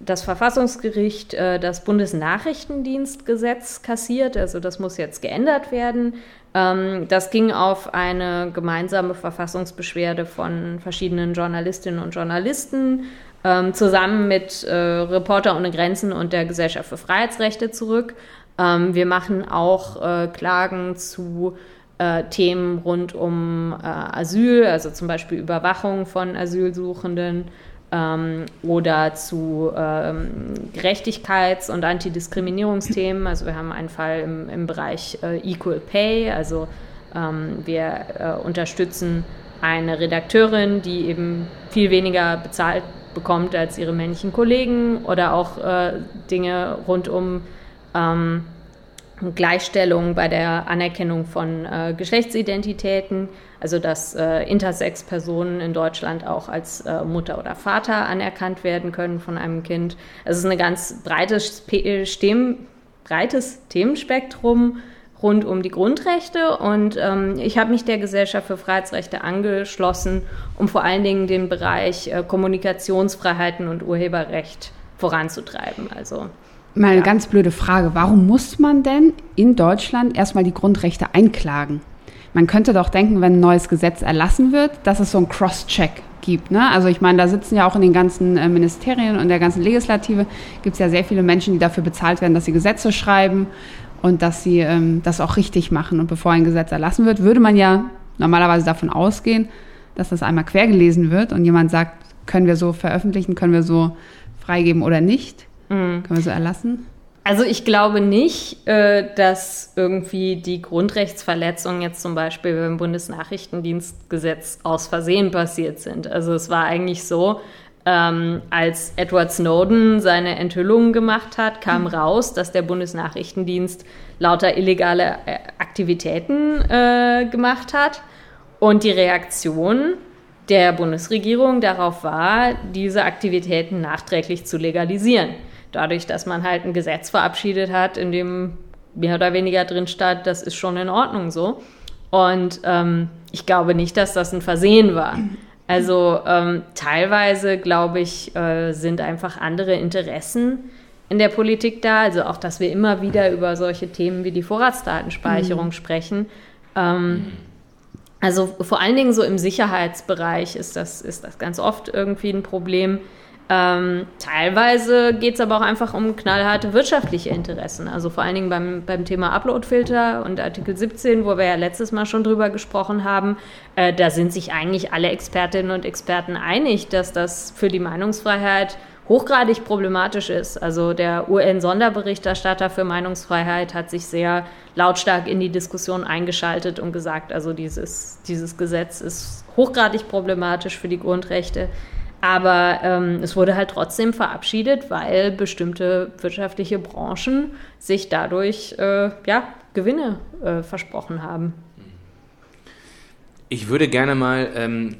das Verfassungsgericht äh, das Bundesnachrichtendienstgesetz kassiert, also das muss jetzt geändert werden. Ähm, das ging auf eine gemeinsame Verfassungsbeschwerde von verschiedenen Journalistinnen und Journalisten ähm, zusammen mit äh, Reporter ohne Grenzen und der Gesellschaft für Freiheitsrechte zurück. Ähm, wir machen auch äh, Klagen zu äh, Themen rund um äh, Asyl, also zum Beispiel Überwachung von Asylsuchenden ähm, oder zu ähm, Gerechtigkeits- und Antidiskriminierungsthemen. Also wir haben einen Fall im, im Bereich äh, Equal Pay, also ähm, wir äh, unterstützen eine Redakteurin, die eben viel weniger bezahlt bekommt als ihre männlichen Kollegen oder auch äh, Dinge rund um ähm, Gleichstellung bei der Anerkennung von äh, Geschlechtsidentitäten, also dass äh, Intersex-Personen in Deutschland auch als äh, Mutter oder Vater anerkannt werden können von einem Kind. Es ist eine ganz breite breites Themenspektrum rund um die Grundrechte und ähm, ich habe mich der Gesellschaft für Freiheitsrechte angeschlossen, um vor allen Dingen den Bereich äh, Kommunikationsfreiheiten und Urheberrecht voranzutreiben. Also Mal eine ja. ganz blöde Frage. Warum muss man denn in Deutschland erstmal die Grundrechte einklagen? Man könnte doch denken, wenn ein neues Gesetz erlassen wird, dass es so einen Cross-Check gibt. Ne? Also ich meine, da sitzen ja auch in den ganzen äh, Ministerien und der ganzen Legislative, gibt es ja sehr viele Menschen, die dafür bezahlt werden, dass sie Gesetze schreiben und dass sie ähm, das auch richtig machen. Und bevor ein Gesetz erlassen wird, würde man ja normalerweise davon ausgehen, dass das einmal quergelesen wird und jemand sagt, können wir so veröffentlichen, können wir so freigeben oder nicht. Mhm. Können wir so erlassen? Also ich glaube nicht, äh, dass irgendwie die Grundrechtsverletzungen jetzt zum Beispiel beim Bundesnachrichtendienstgesetz aus Versehen passiert sind. Also es war eigentlich so, ähm, als Edward Snowden seine Enthüllungen gemacht hat, kam mhm. raus, dass der Bundesnachrichtendienst lauter illegale äh, Aktivitäten äh, gemacht hat. Und die Reaktion der Bundesregierung darauf war, diese Aktivitäten nachträglich zu legalisieren dadurch, dass man halt ein Gesetz verabschiedet hat, in dem mehr oder weniger drin stand, das ist schon in Ordnung so. Und ähm, ich glaube nicht, dass das ein Versehen war. Also ähm, teilweise, glaube ich, äh, sind einfach andere Interessen in der Politik da. Also auch, dass wir immer wieder über solche Themen wie die Vorratsdatenspeicherung mhm. sprechen. Ähm, also vor allen Dingen so im Sicherheitsbereich ist das, ist das ganz oft irgendwie ein Problem. Ähm, teilweise geht es aber auch einfach um knallharte wirtschaftliche Interessen. Also vor allen Dingen beim, beim Thema Uploadfilter und Artikel 17, wo wir ja letztes Mal schon drüber gesprochen haben, äh, da sind sich eigentlich alle Expertinnen und Experten einig, dass das für die Meinungsfreiheit hochgradig problematisch ist. Also der UN-Sonderberichterstatter für Meinungsfreiheit hat sich sehr lautstark in die Diskussion eingeschaltet und gesagt, also dieses, dieses Gesetz ist hochgradig problematisch für die Grundrechte. Aber ähm, es wurde halt trotzdem verabschiedet, weil bestimmte wirtschaftliche Branchen sich dadurch äh, ja, Gewinne äh, versprochen haben. Ich würde gerne mal ähm,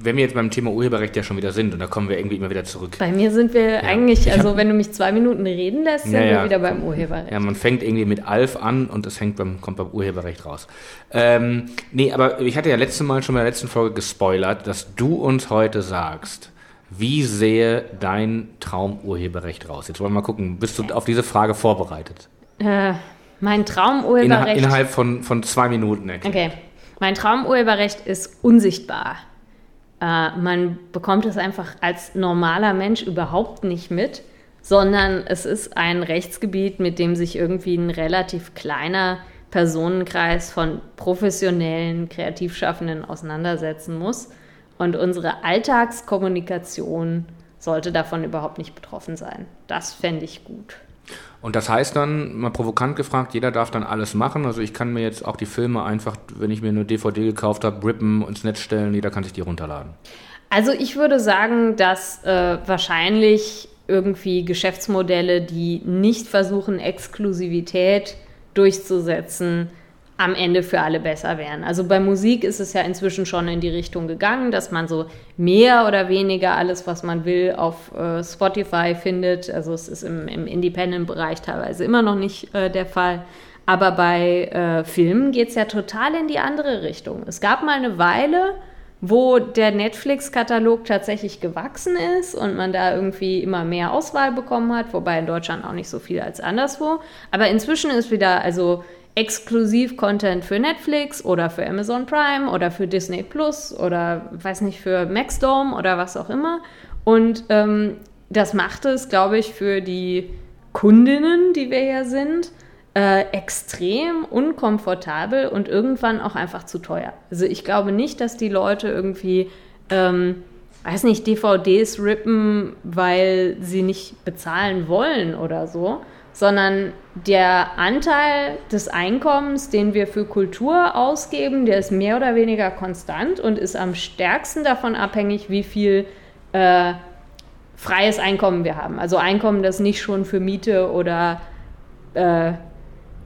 wenn wir jetzt beim Thema Urheberrecht ja schon wieder sind und da kommen wir irgendwie immer wieder zurück. Bei mir sind wir ja. eigentlich, also wenn du mich zwei Minuten reden lässt, sind ja, wir wieder beim Urheberrecht. Ja, man fängt irgendwie mit Alf an und es hängt beim, kommt beim Urheberrecht raus. Ähm, nee, aber ich hatte ja letztes Mal schon bei der letzten Folge gespoilert, dass du uns heute sagst, wie sähe dein Traumurheberrecht raus? Jetzt wollen wir mal gucken, bist du auf diese Frage vorbereitet? Äh, mein Traumurheberrecht. Inner, innerhalb von, von zwei Minuten. Erklärt. Okay. Mein Traumurheberrecht ist unsichtbar. Äh, man bekommt es einfach als normaler Mensch überhaupt nicht mit, sondern es ist ein Rechtsgebiet, mit dem sich irgendwie ein relativ kleiner Personenkreis von professionellen Kreativschaffenden auseinandersetzen muss. Und unsere Alltagskommunikation sollte davon überhaupt nicht betroffen sein. Das fände ich gut. Und das heißt dann, mal provokant gefragt, jeder darf dann alles machen. Also ich kann mir jetzt auch die Filme einfach, wenn ich mir eine DVD gekauft habe, rippen, ins Netz stellen, jeder kann sich die runterladen. Also ich würde sagen, dass äh, wahrscheinlich irgendwie Geschäftsmodelle, die nicht versuchen, Exklusivität durchzusetzen, am Ende für alle besser wären. Also bei Musik ist es ja inzwischen schon in die Richtung gegangen, dass man so mehr oder weniger alles, was man will, auf äh, Spotify findet. Also es ist im, im Independent-Bereich teilweise immer noch nicht äh, der Fall. Aber bei äh, Filmen geht es ja total in die andere Richtung. Es gab mal eine Weile, wo der Netflix-Katalog tatsächlich gewachsen ist und man da irgendwie immer mehr Auswahl bekommen hat, wobei in Deutschland auch nicht so viel als anderswo. Aber inzwischen ist wieder, also Exklusiv-Content für Netflix oder für Amazon Prime oder für Disney Plus oder weiß nicht, für Maxdome oder was auch immer. Und ähm, das macht es, glaube ich, für die Kundinnen, die wir ja sind, äh, extrem unkomfortabel und irgendwann auch einfach zu teuer. Also ich glaube nicht, dass die Leute irgendwie, ähm, weiß nicht, DVDs rippen, weil sie nicht bezahlen wollen oder so, sondern der Anteil des Einkommens, den wir für Kultur ausgeben, der ist mehr oder weniger konstant und ist am stärksten davon abhängig, wie viel äh, freies Einkommen wir haben. Also Einkommen, das nicht schon für Miete oder äh,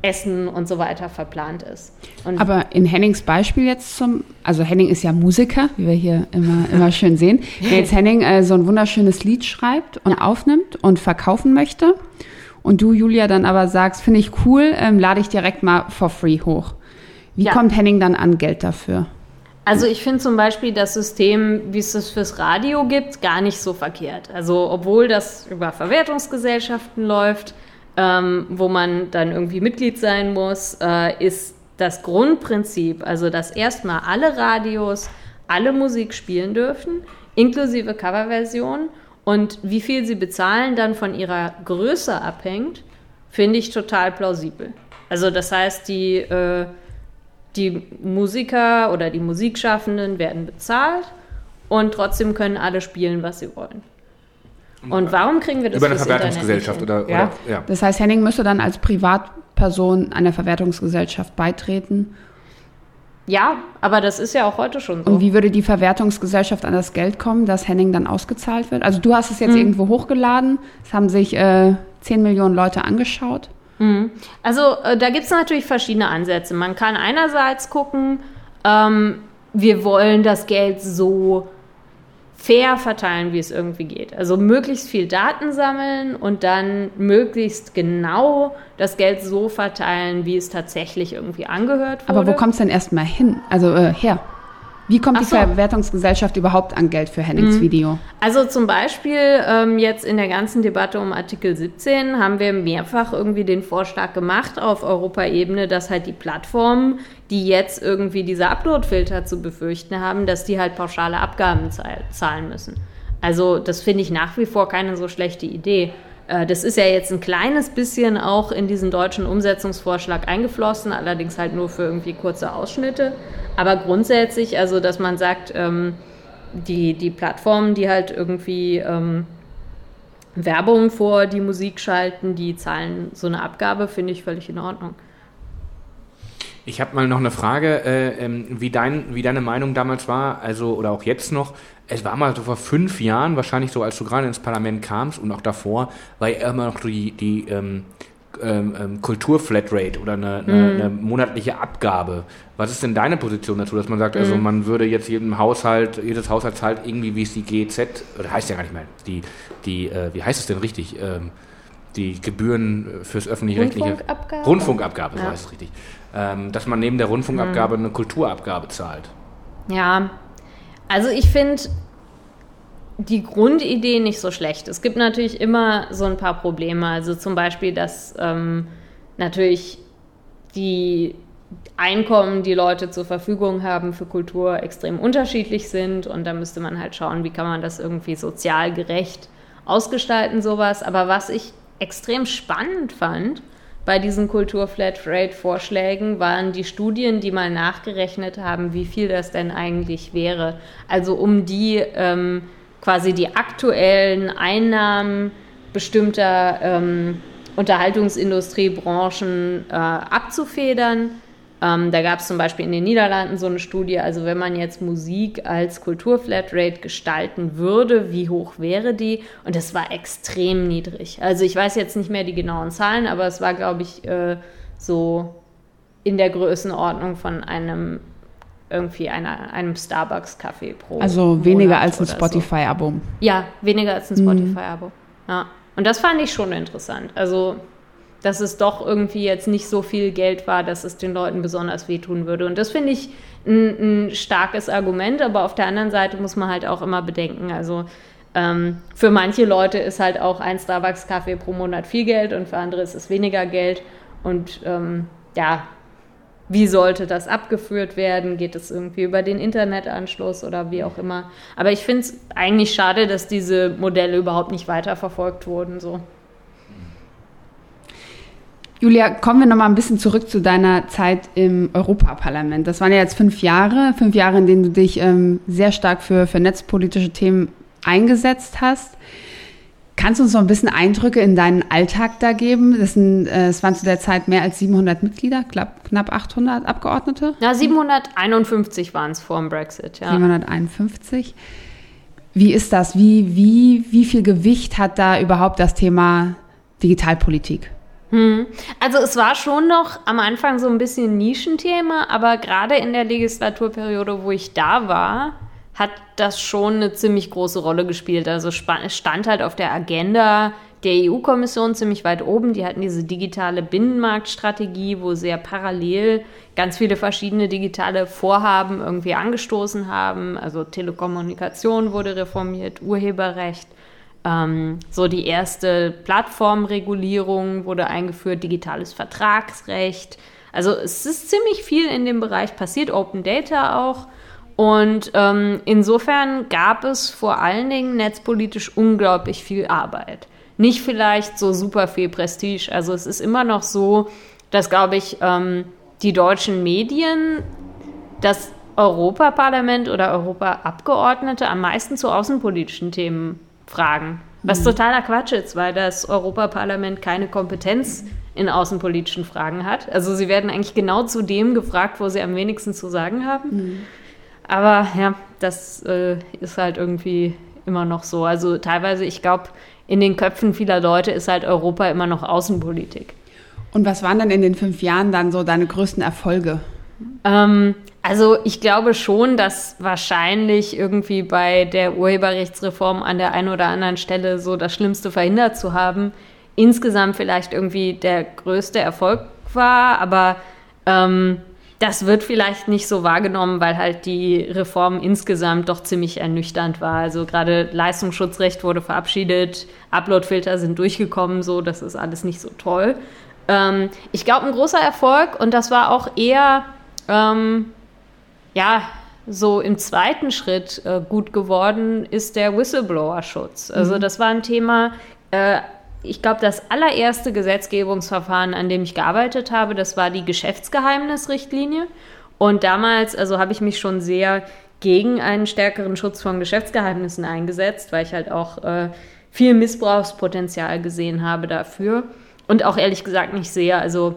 Essen und so weiter verplant ist. Und Aber in Hennings Beispiel jetzt zum, also Henning ist ja Musiker, wie wir hier immer, immer schön sehen. Wenn jetzt Henning äh, so ein wunderschönes Lied schreibt und ja. aufnimmt und verkaufen möchte und du, Julia, dann aber sagst, finde ich cool, ähm, lade ich direkt mal for free hoch. Wie Ja. kommt Henning dann an Geld dafür? Also ich finde zum Beispiel das System, wie es es fürs Radio gibt, gar nicht so verkehrt. Also obwohl das über Verwertungsgesellschaften läuft, ähm, wo man dann irgendwie Mitglied sein muss, äh, ist das Grundprinzip, also dass erstmal alle Radios alle Musik spielen dürfen, inklusive Coverversion und wie viel sie bezahlen dann von ihrer Größe abhängt, finde ich total plausibel. Also das heißt, die äh, die Musiker oder die Musikschaffenden werden bezahlt und trotzdem können alle spielen, was sie wollen. Und warum kriegen wir das Über eine Verwertungsgesellschaft oder, ja. oder ja. Das heißt, Henning müsste dann als Privatperson einer Verwertungsgesellschaft beitreten. Ja, aber das ist ja auch heute schon so. Und wie würde die Verwertungsgesellschaft an das Geld kommen, dass Henning dann ausgezahlt wird? Also du hast es jetzt irgendwo hochgeladen, es haben sich äh, 10 Millionen Leute angeschaut. Also äh, da gibt es natürlich verschiedene Ansätze. Man kann einerseits gucken, ähm, wir wollen das Geld so fair verteilen, wie es irgendwie geht. Also möglichst viel Daten sammeln und dann möglichst genau das Geld so verteilen, wie es tatsächlich irgendwie angehört wurde. Aber wo kommt es denn erstmal hin? Also äh, her. Wie kommt die so. Mhm. Verwertungsgesellschaft überhaupt an Geld für Hennings Video? Also zum Beispiel ähm, jetzt in der ganzen Debatte um Artikel 17 haben wir mehrfach irgendwie den Vorschlag gemacht auf Europaebene, dass halt die Plattformen, die jetzt irgendwie diese Upload-Filter zu befürchten haben, dass die halt pauschale Abgaben zahl- zahlen müssen. Also das finde ich nach wie vor keine so schlechte Idee. Äh, Das ist ja jetzt ein kleines bisschen auch in diesen deutschen Umsetzungsvorschlag eingeflossen, allerdings halt nur für irgendwie kurze Ausschnitte. Aber grundsätzlich, also dass man sagt, ähm, die, die Plattformen, die halt irgendwie ähm, Werbung vor die Musik schalten, die zahlen so eine Abgabe, finde ich völlig in Ordnung. Ich habe mal noch eine Frage, äh, ähm, wie, dein, wie deine Meinung damals war, also oder auch jetzt noch. Es war mal so vor fünf Jahren, wahrscheinlich so, als du gerade ins Parlament kamst und auch davor, war ja immer noch die, die ähm, ähm, ähm, Kultur-Flatrate oder eine, eine, eine monatliche Abgabe. Was ist denn deine Position dazu, dass man sagt, also man würde jetzt jedem Haushalt, jedes Haushalt zahlt irgendwie, wie es die GZ, oder heißt ja gar nicht mehr, die, die äh, wie heißt es denn richtig? Ähm, die Gebühren fürs öffentlich-rechtliche Rundfunkabgabe? Rundfunkabgabe, so Ja. heißt es richtig. Ähm, dass man neben der Rundfunkabgabe eine Kulturabgabe zahlt. Ja, also ich finde die Grundidee nicht so schlecht. Es gibt natürlich immer so ein paar Probleme. Also zum Beispiel, dass ähm, natürlich die Einkommen, die Leute zur Verfügung haben für Kultur, extrem unterschiedlich sind. Und da müsste man halt schauen, wie kann man das irgendwie sozial gerecht ausgestalten, sowas. Aber was ich extrem spannend fand bei diesen Kultur-Flatrate-Vorschlägen, waren die Studien, die mal nachgerechnet haben, wie viel das denn eigentlich wäre. Also um die ähm, quasi die aktuellen Einnahmen bestimmter ähm, Unterhaltungsindustriebranchen äh, abzufedern. Ähm, da gab es zum Beispiel in den Niederlanden so eine Studie, also wenn man jetzt Musik als Kulturflatrate gestalten würde, wie hoch wäre die? Und das war extrem niedrig. Also ich weiß jetzt nicht mehr die genauen Zahlen, aber es war, glaube ich, äh, so in der Größenordnung von einem irgendwie einer, einem Starbucks-Kaffee pro Also weniger Monat als ein oder so. Spotify-Abo. Ja, weniger als ein Spotify-Abo. Ja. Und das fand ich schon interessant. Also, dass es doch irgendwie jetzt nicht so viel Geld war, dass es den Leuten besonders wehtun würde. Und das finde ich ein, ein starkes Argument, aber auf der anderen Seite muss man halt auch immer bedenken, also ähm, für manche Leute ist halt auch ein Starbucks-Kaffee pro Monat viel Geld und für andere ist es weniger Geld. Und ähm, ja, wie sollte das abgeführt werden? Geht es irgendwie über den Internetanschluss oder wie auch immer? Aber ich finde es eigentlich schade, dass diese Modelle überhaupt nicht weiterverfolgt wurden. So. Julia, kommen wir noch mal ein bisschen zurück zu deiner Zeit im Europaparlament. Das waren ja jetzt fünf Jahre, fünf Jahre, in denen du dich ähm, sehr stark für, für netzpolitische Themen eingesetzt hast. Kannst du uns noch ein bisschen Eindrücke in deinen Alltag da geben? Das sind, äh, es waren zu der Zeit mehr als 700 Mitglieder, knapp, knapp 800 Abgeordnete. Na, 751 waren es vor dem Brexit, ja. 751. Wie ist das? Wie, wie, wie viel Gewicht hat da überhaupt das Thema Digitalpolitik? Also es war schon noch am Anfang so ein bisschen Nischenthema, aber gerade in der Legislaturperiode, wo ich da war, hat das schon eine ziemlich große Rolle gespielt. Also stand halt auf der Agenda der EU-Kommission ziemlich weit oben. Die hatten diese digitale Binnenmarktstrategie, wo ja parallel ganz viele verschiedene digitale Vorhaben irgendwie angestoßen haben. Also Telekommunikation wurde reformiert, Urheberrecht. Ähm, so die erste Plattformregulierung wurde eingeführt, digitales Vertragsrecht. Also es ist ziemlich viel in dem Bereich passiert, Open Data auch. Und ähm, insofern gab es vor allen Dingen netzpolitisch unglaublich viel Arbeit. Nicht vielleicht so super viel Prestige. Also es ist immer noch so, dass, glaube ich, ähm, die deutschen Medien das Europaparlament oder Europaabgeordnete am meisten zu außenpolitischen Themen fragen. Was mhm. totaler Quatsch ist, weil das Europaparlament keine Kompetenz in außenpolitischen Fragen hat. Also sie werden eigentlich genau zu dem gefragt, wo sie am wenigsten zu sagen haben. Mhm. Aber ja, das äh, ist halt irgendwie immer noch so. Also teilweise, ich glaube, in den Köpfen vieler Leute ist halt Europa immer noch Außenpolitik. Und was waren denn in den fünf Jahren dann so deine größten Erfolge? Ähm, also ich glaube schon, dass wahrscheinlich irgendwie bei der Urheberrechtsreform an der einen oder anderen Stelle so das Schlimmste verhindert zu haben, insgesamt vielleicht irgendwie der größte Erfolg war, aber ähm, das wird vielleicht nicht so wahrgenommen, weil halt die Reform insgesamt doch ziemlich ernüchternd war. Also gerade Leistungsschutzrecht wurde verabschiedet, Uploadfilter sind durchgekommen, so, das ist alles nicht so toll. Ähm, ich glaube, ein großer Erfolg, und das war auch eher, ähm, ja, so im zweiten Schritt äh, gut geworden, ist der Whistleblower-Schutz. Also mhm. das war ein Thema, äh, ich glaube, das allererste Gesetzgebungsverfahren, an dem ich gearbeitet habe, das war die Geschäftsgeheimnisrichtlinie. Und damals, also habe ich mich schon sehr gegen einen stärkeren Schutz von Geschäftsgeheimnissen eingesetzt, weil ich halt auch äh, viel Missbrauchspotenzial gesehen habe dafür. Und auch ehrlich gesagt nicht sehe, also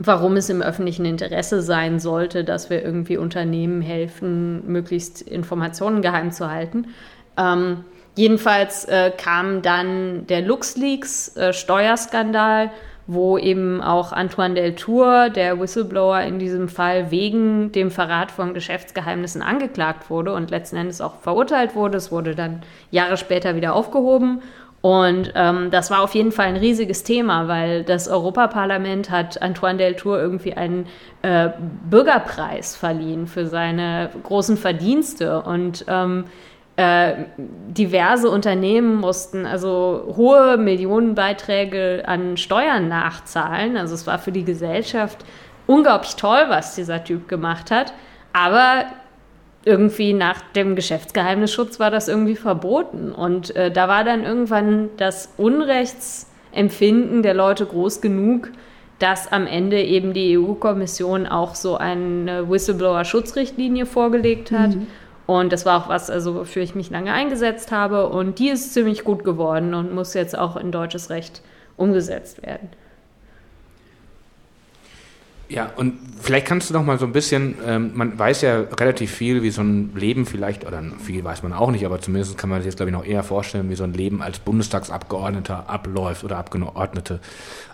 warum es im öffentlichen Interesse sein sollte, dass wir irgendwie Unternehmen helfen, möglichst Informationen geheim zu halten. Ähm, Jedenfalls äh, kam dann der LuxLeaks äh, Steuerskandal, wo eben auch Antoine Deltour, der Whistleblower in diesem Fall, wegen dem Verrat von Geschäftsgeheimnissen angeklagt wurde und letzten Endes auch verurteilt wurde. Es wurde dann Jahre später wieder aufgehoben. Und ähm, das war auf jeden Fall ein riesiges Thema, weil das Europaparlament hat Antoine Deltour irgendwie einen äh, Bürgerpreis verliehen für seine großen Verdienste. Und ähm, äh, diverse Unternehmen mussten also hohe Millionenbeiträge an Steuern nachzahlen. Also es war für die Gesellschaft unglaublich toll, was dieser Typ gemacht hat. Aber irgendwie nach dem Geschäftsgeheimnisschutz war das irgendwie verboten. Und äh, da war dann irgendwann das Unrechtsempfinden der Leute groß genug, dass am Ende eben die EU-Kommission auch so eine Whistleblower-Schutzrichtlinie vorgelegt hat. Mhm. Und das war auch was, also wofür ich mich lange eingesetzt habe. Und die ist ziemlich gut geworden und muss jetzt auch in deutsches Recht umgesetzt werden. Ja, und vielleicht kannst du noch mal so ein bisschen, ähm, man weiß ja relativ viel, wie so ein Leben vielleicht, oder viel weiß man auch nicht, aber zumindest kann man sich jetzt, glaube ich, noch eher vorstellen, wie so ein Leben als Bundestagsabgeordneter abläuft oder Abgeordnete.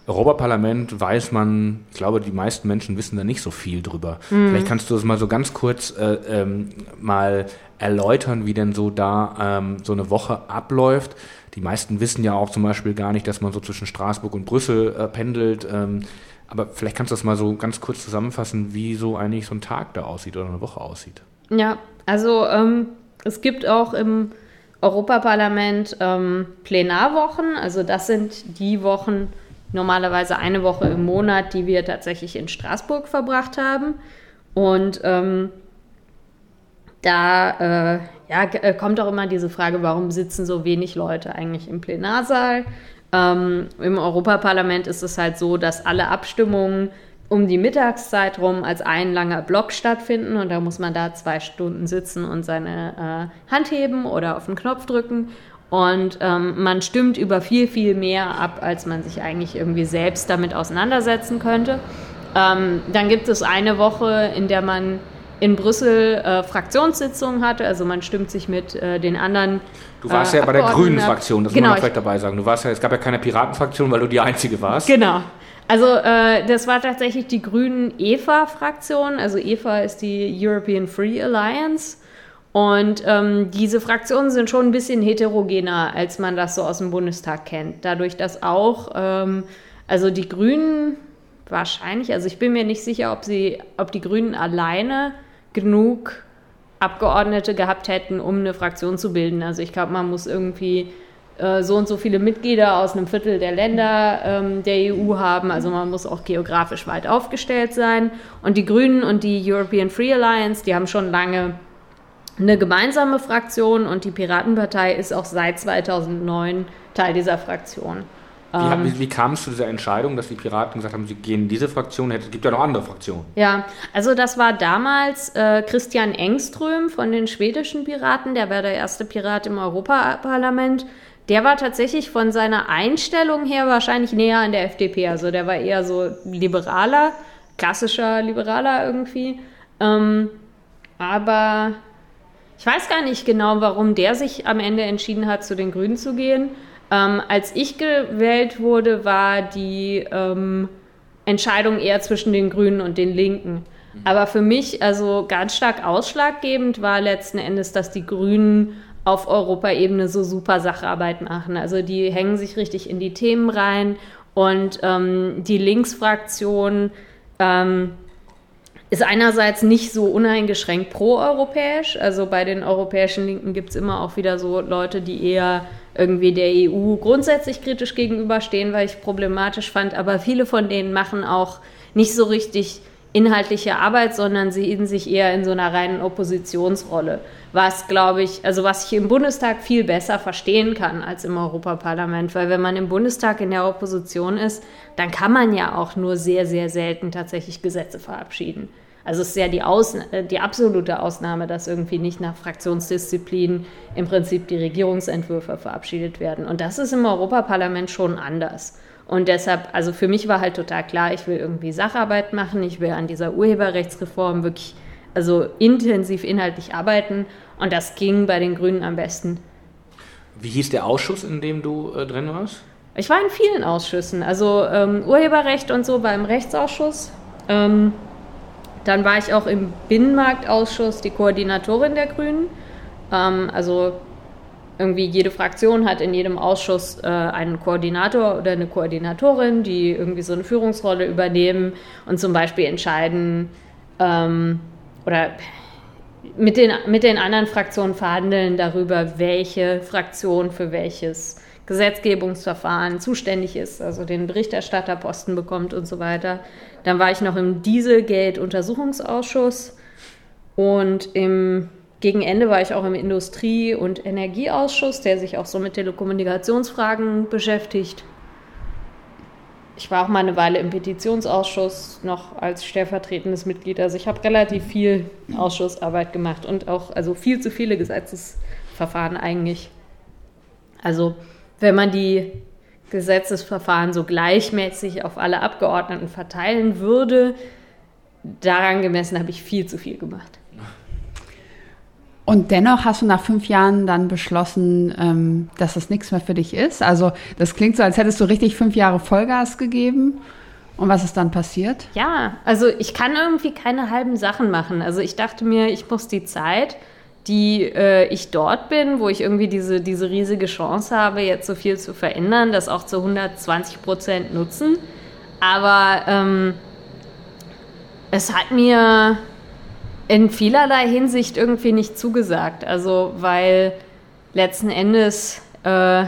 Europaparlament weiß man, ich glaube, die meisten Menschen wissen da nicht so viel drüber. Mhm. Vielleicht kannst du das mal so ganz kurz äh, ähm, mal erläutern, wie denn so da ähm, so eine Woche abläuft. Die meisten wissen ja auch zum Beispiel gar nicht, dass man so zwischen Straßburg und Brüssel äh, pendelt. Ähm, aber vielleicht kannst du das mal so ganz kurz zusammenfassen, wie so eigentlich so ein Tag da aussieht oder eine Woche aussieht. Ja, also ähm, es gibt auch im Europaparlament ähm, Plenarwochen. Also das sind die Wochen, normalerweise eine Woche im Monat, die wir tatsächlich in Straßburg verbracht haben. Und ähm, da äh, ja, äh, kommt auch immer diese Frage, warum sitzen so wenig Leute eigentlich im Plenarsaal? Ähm, Im Europaparlament ist es halt so, dass alle Abstimmungen um die Mittagszeit rum als ein langer Block stattfinden und da muss man da zwei Stunden sitzen und seine äh, Hand heben oder auf den Knopf drücken und ähm, man stimmt über viel, viel mehr ab, als man sich eigentlich irgendwie selbst damit auseinandersetzen könnte. Ähm, dann gibt es eine Woche, in der man in Brüssel äh, Fraktionssitzungen hatte. Also man stimmt sich mit äh, den anderen. Du warst äh, ja bei der Grünen Fraktion, das genau, muss man vielleicht dabei sagen. Du warst ja, es gab ja keine Piratenfraktion, weil du die einzige warst. Genau. Also äh, das war tatsächlich die Grünen EFA-Fraktion. Also EFA ist die European Free Alliance. Und ähm, diese Fraktionen sind schon ein bisschen heterogener, als man das so aus dem Bundestag kennt. Dadurch, dass auch, ähm, also die Grünen wahrscheinlich, also ich bin mir nicht sicher, ob sie, ob die Grünen alleine genug Abgeordnete gehabt hätten, um eine Fraktion zu bilden. Also ich glaube, man muss irgendwie äh, so und so viele Mitglieder aus einem Viertel der Länder ähm, der EU haben. Also man muss auch geografisch weit aufgestellt sein. Und die Grünen und die European Free Alliance, die haben schon lange eine gemeinsame Fraktion und die Piratenpartei ist auch seit 2009 Teil dieser Fraktion. Wie, ähm, wie, wie kam es zu dieser Entscheidung, dass die Piraten gesagt haben, sie gehen in diese Fraktion? Es gibt ja noch andere Fraktionen. Ja, also das war damals äh, Christian Engström von den schwedischen Piraten, der war der erste Pirat im Europaparlament. Der war tatsächlich von seiner Einstellung her wahrscheinlich näher an der FDP. Also der war eher so liberaler, klassischer Liberaler irgendwie. Ähm, aber ich weiß gar nicht genau, warum der sich am Ende entschieden hat, zu den Grünen zu gehen. Ähm, als ich gewählt wurde, war die ähm, Entscheidung eher zwischen den Grünen und den Linken. Aber für mich, also ganz stark ausschlaggebend war letzten Endes, dass die Grünen auf Europaebene so super Sacharbeit machen. Also die hängen sich richtig in die Themen rein und ähm, die Linksfraktion ähm, ist einerseits nicht so uneingeschränkt proeuropäisch. Also bei den europäischen Linken gibt es immer auch wieder so Leute, die eher irgendwie der EU grundsätzlich kritisch gegenüberstehen, weil ich problematisch fand. Aber viele von denen machen auch nicht so richtig inhaltliche Arbeit, sondern sehen sich eher in so einer reinen Oppositionsrolle. Was, glaube ich, also was ich im Bundestag viel besser verstehen kann als im Europaparlament. Weil wenn man im Bundestag in der Opposition ist, dann kann man ja auch nur sehr, sehr selten tatsächlich Gesetze verabschieden. Also es ist ja die, Ausna äh, die absolute Ausnahme, dass irgendwie nicht nach Fraktionsdisziplin im Prinzip die Regierungsentwürfe verabschiedet werden. Und das ist im Europaparlament schon anders. Und deshalb, also für mich war halt total klar, ich will irgendwie Sacharbeit machen, ich will an dieser Urheberrechtsreform wirklich also intensiv inhaltlich arbeiten und das ging bei den Grünen am besten. Wie hieß der Ausschuss, in dem du äh, drin warst? Ich war in vielen Ausschüssen, also ähm, Urheberrecht und so beim Rechtsausschuss. Ähm, dann war ich auch im Binnenmarktausschuss die Koordinatorin der Grünen. Ähm, also irgendwie jede Fraktion hat in jedem Ausschuss äh, einen Koordinator oder eine Koordinatorin, die irgendwie so eine Führungsrolle übernehmen und zum Beispiel entscheiden ähm, oder mit den, mit den anderen Fraktionen verhandeln darüber, welche Fraktion für welches Gesetzgebungsverfahren zuständig ist, also den Berichterstatterposten bekommt und so weiter. Dann war ich noch im Dieselgate-Untersuchungsausschuss und im gegen Ende war ich auch im Industrie- und Energieausschuss, der sich auch so mit Telekommunikationsfragen beschäftigt. Ich war auch mal eine Weile im Petitionsausschuss noch als stellvertretendes Mitglied. Also ich habe relativ viel Ausschussarbeit gemacht und auch also viel zu viele Gesetzesverfahren eigentlich. Also wenn man die Gesetzesverfahren so gleichmäßig auf alle Abgeordneten verteilen würde, daran gemessen habe ich viel zu viel gemacht. Und dennoch hast du nach fünf Jahren dann beschlossen, ähm, dass das nichts mehr für dich ist. Also das klingt so, als hättest du richtig fünf Jahre Vollgas gegeben. Und was ist dann passiert? Ja, also ich kann irgendwie keine halben Sachen machen. Also ich dachte mir, ich muss die Zeit, die äh, ich dort bin, wo ich irgendwie diese, diese riesige Chance habe, jetzt so viel zu verändern, das auch zu 120 Prozent nutzen. Aber ähm, es hat mir in vielerlei Hinsicht irgendwie nicht zugesagt. Also, weil letzten Endes äh,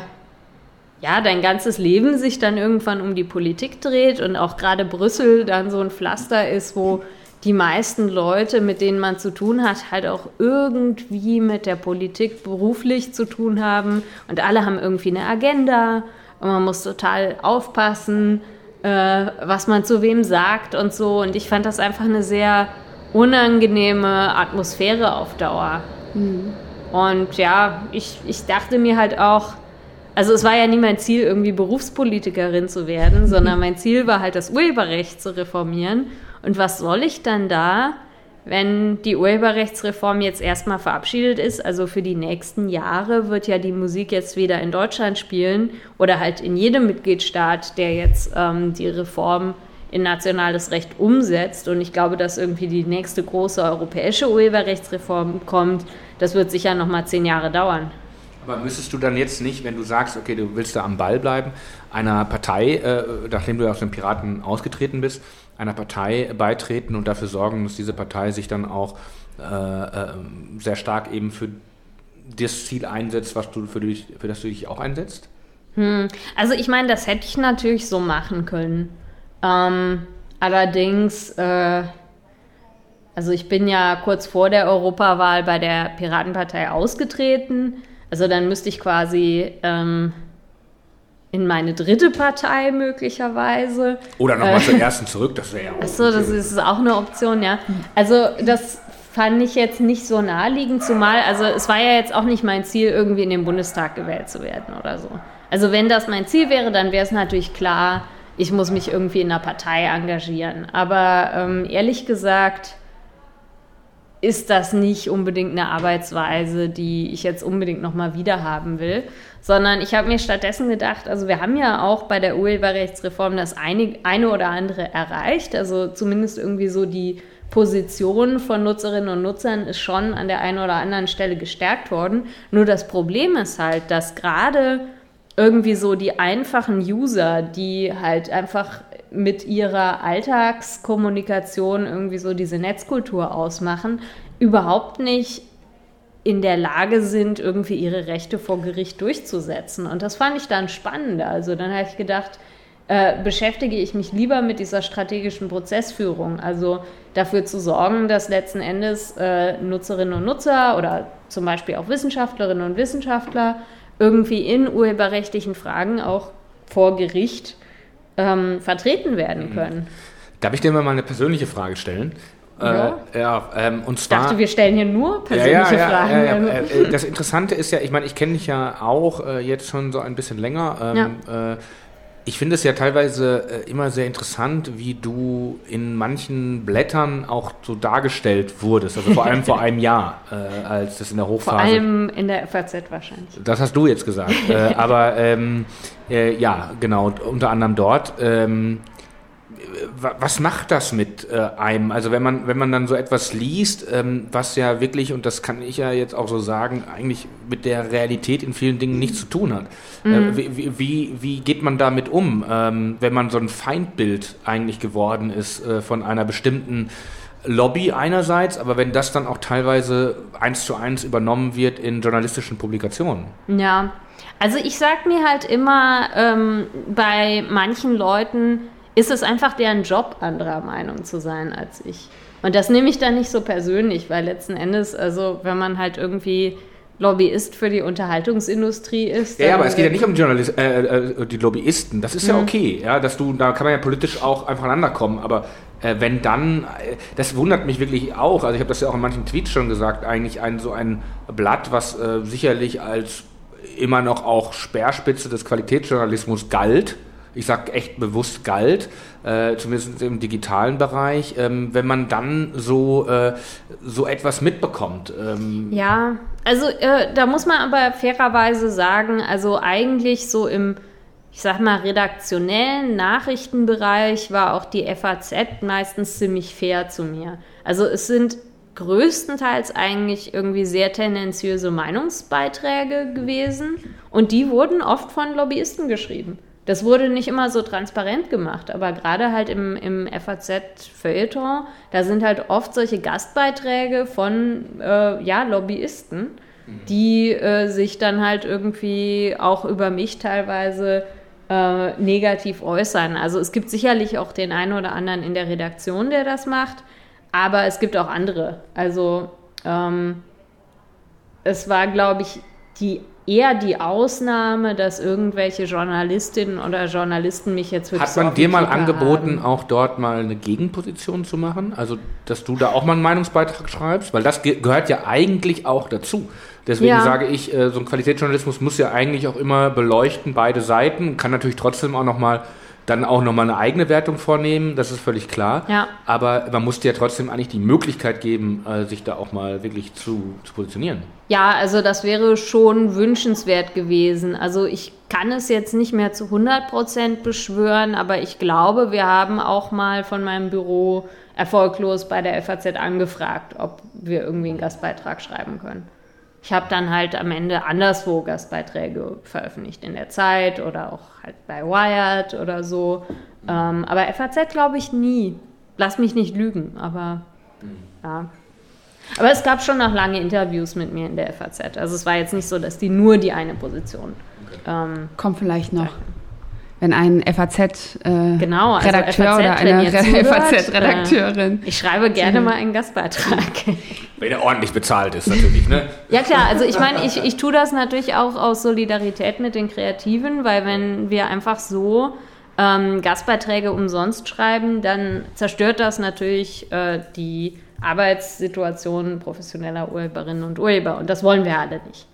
ja dein ganzes Leben sich dann irgendwann um die Politik dreht und auch gerade Brüssel dann so ein Pflaster ist, wo die meisten Leute, mit denen man zu tun hat, halt auch irgendwie mit der Politik beruflich zu tun haben und alle haben irgendwie eine Agenda und man muss total aufpassen, äh, was man zu wem sagt und so. Und ich fand das einfach eine sehr unangenehme Atmosphäre auf Dauer. Mhm. Und ja, ich, ich dachte mir halt auch, also es war ja nie mein Ziel, irgendwie Berufspolitikerin zu werden, sondern mein Ziel war halt, das Urheberrecht zu reformieren. Und was soll ich dann da, wenn die Urheberrechtsreform jetzt erstmal verabschiedet ist? Also für die nächsten Jahre wird ja die Musik jetzt wieder in Deutschland spielen oder halt in jedem Mitgliedstaat, der jetzt ähm, die Reform in nationales Recht umsetzt. Und ich glaube, dass irgendwie die nächste große europäische Urheberrechtsreform kommt. Das wird sicher noch mal zehn Jahre dauern. Aber müsstest du dann jetzt nicht, wenn du sagst, okay, du willst da am Ball bleiben, einer Partei, äh, nachdem du aus den Piraten ausgetreten bist, einer Partei beitreten und dafür sorgen, dass diese Partei sich dann auch äh, äh, sehr stark eben für das Ziel einsetzt, was du für, dich, für das du dich auch einsetzt? Hm. Also ich meine, das hätte ich natürlich so machen können. Ähm, allerdings, äh, also ich bin ja kurz vor der Europawahl bei der Piratenpartei ausgetreten. Also dann müsste ich quasi ähm, in meine dritte Partei möglicherweise. Oder nochmal äh, zur ersten zurück, das wäre ja auch. Achso, das ist auch eine Option, ja. Also das fand ich jetzt nicht so naheliegend, zumal, also es war ja jetzt auch nicht mein Ziel, irgendwie in den Bundestag gewählt zu werden oder so. Also wenn das mein Ziel wäre, dann wäre es natürlich klar, ich muss mich irgendwie in einer Partei engagieren. Aber ähm, ehrlich gesagt ist das nicht unbedingt eine Arbeitsweise, die ich jetzt unbedingt nochmal wieder haben will, sondern ich habe mir stattdessen gedacht, also wir haben ja auch bei der Urheberrechtsreform das eine, eine oder andere erreicht, also zumindest irgendwie so die Position von Nutzerinnen und Nutzern ist schon an der einen oder anderen Stelle gestärkt worden. Nur das Problem ist halt, dass gerade irgendwie so die einfachen User, die halt einfach mit ihrer Alltagskommunikation irgendwie so diese Netzkultur ausmachen, überhaupt nicht in der Lage sind, irgendwie ihre Rechte vor Gericht durchzusetzen. Und das fand ich dann spannend. Also dann habe ich gedacht, äh, beschäftige ich mich lieber mit dieser strategischen Prozessführung. Also dafür zu sorgen, dass letzten Endes äh, Nutzerinnen und Nutzer oder zum Beispiel auch Wissenschaftlerinnen und Wissenschaftler irgendwie in urheberrechtlichen Fragen auch vor Gericht ähm, vertreten werden mhm. können. Darf ich dir mal eine persönliche Frage stellen? Ja. Äh, ja, ähm, und zwar, ich dachte, wir stellen hier nur persönliche ja, ja, Fragen. Äh, äh, das Interessante ist ja, ich meine, ich kenne dich ja auch äh, jetzt schon so ein bisschen länger. Ähm, äh, ich finde es ja teilweise äh, immer sehr interessant, wie du in manchen Blättern auch so dargestellt wurdest. Also vor allem vor einem Jahr, äh, als das in der Hochphase. Vor allem in der FAZ wahrscheinlich. Das hast du jetzt gesagt. äh, aber ähm, äh, ja, genau, unter anderem dort. Ähm, was macht das mit äh, einem? Also wenn man, wenn man dann so etwas liest, ähm, was ja wirklich, und das kann ich ja jetzt auch so sagen, eigentlich mit der Realität in vielen Dingen nichts zu tun hat. Äh, mhm. Wie, wie, wie, geht man damit um, ähm, wenn man so ein Feindbild eigentlich geworden ist äh, von einer bestimmten Lobby einerseits, aber wenn das dann auch teilweise eins zu eins übernommen wird in journalistischen Publikationen? Ja, also ich sag mir halt immer ähm, bei manchen Leuten, ist es einfach deren Job, anderer Meinung zu sein als ich. Und das nehme ich dann nicht so persönlich, weil letzten Endes, also wenn man halt irgendwie Lobbyist für die Unterhaltungsindustrie ist. Ja, aber es geht ja nicht um die, Journalist, äh, äh, die Lobbyisten. Das ist mhm. ja okay, ja, dass du, da kann man ja politisch auch einfach aneinander kommen. Aber äh, wenn dann, äh, das wundert mich wirklich auch. Also ich habe das ja auch in manchen Tweets schon gesagt. Eigentlich ein so ein Blatt, was äh, sicherlich als immer noch auch Speerspitze des Qualitätsjournalismus galt ich sage echt bewusst galt, äh, zumindest im digitalen Bereich, ähm, wenn man dann so, äh, so etwas mitbekommt. Ähm. Ja, also äh, da muss man aber fairerweise sagen, also eigentlich so im, ich sag mal, redaktionellen Nachrichtenbereich war auch die FAZ meistens ziemlich fair zu mir. Also es sind größtenteils eigentlich irgendwie sehr tendenziöse Meinungsbeiträge gewesen und die wurden oft von Lobbyisten geschrieben. Das wurde nicht immer so transparent gemacht, aber gerade halt im, im FAZ-Feuilleton, da sind halt oft solche Gastbeiträge von äh, ja, Lobbyisten, mhm. die äh, sich dann halt irgendwie auch über mich teilweise äh, negativ äußern. Also es gibt sicherlich auch den einen oder anderen in der Redaktion, der das macht, aber es gibt auch andere. Also ähm, es war, glaube ich, die eher die Ausnahme, dass irgendwelche Journalistinnen oder Journalisten mich jetzt wirklich. Hat man dir mal angeboten, haben. auch dort mal eine Gegenposition zu machen? Also, dass du da auch mal einen Meinungsbeitrag schreibst? Weil das ge gehört ja eigentlich auch dazu. Deswegen ja. sage ich, äh, so ein Qualitätsjournalismus muss ja eigentlich auch immer beleuchten, beide Seiten, kann natürlich trotzdem auch nochmal dann auch nochmal eine eigene Wertung vornehmen, das ist völlig klar. Ja. Aber man musste ja trotzdem eigentlich die Möglichkeit geben, äh, sich da auch mal wirklich zu, zu positionieren. Ja, also das wäre schon wünschenswert gewesen. Also ich kann es jetzt nicht mehr zu 100 Prozent beschwören, aber ich glaube, wir haben auch mal von meinem Büro erfolglos bei der FAZ angefragt, ob wir irgendwie einen Gastbeitrag schreiben können. Ich habe dann halt am Ende anderswo Gastbeiträge veröffentlicht, in der Zeit oder auch halt bei Wired oder so. Ähm, aber FAZ glaube ich nie. Lass mich nicht lügen, aber ja. Aber es gab schon noch lange Interviews mit mir in der FAZ. Also es war jetzt nicht so, dass die nur die eine Position. Ähm, Kommt vielleicht noch. Wenn ein FAZ-Redakteur äh, Genau, also Redakteur FAZ, oder eine FAZ-Redakteurin. ich schreibe gerne mal einen Gastbeitrag. Wenn er ordentlich bezahlt ist, natürlich, ne? Ja klar, also ich meine, ich, ich tue das natürlich auch aus Solidarität mit den Kreativen, weil wenn wir einfach so ähm, Gastbeiträge umsonst schreiben, dann zerstört das natürlich äh, die Arbeitssituation professioneller Urheberinnen und Urheber und das wollen wir alle nicht.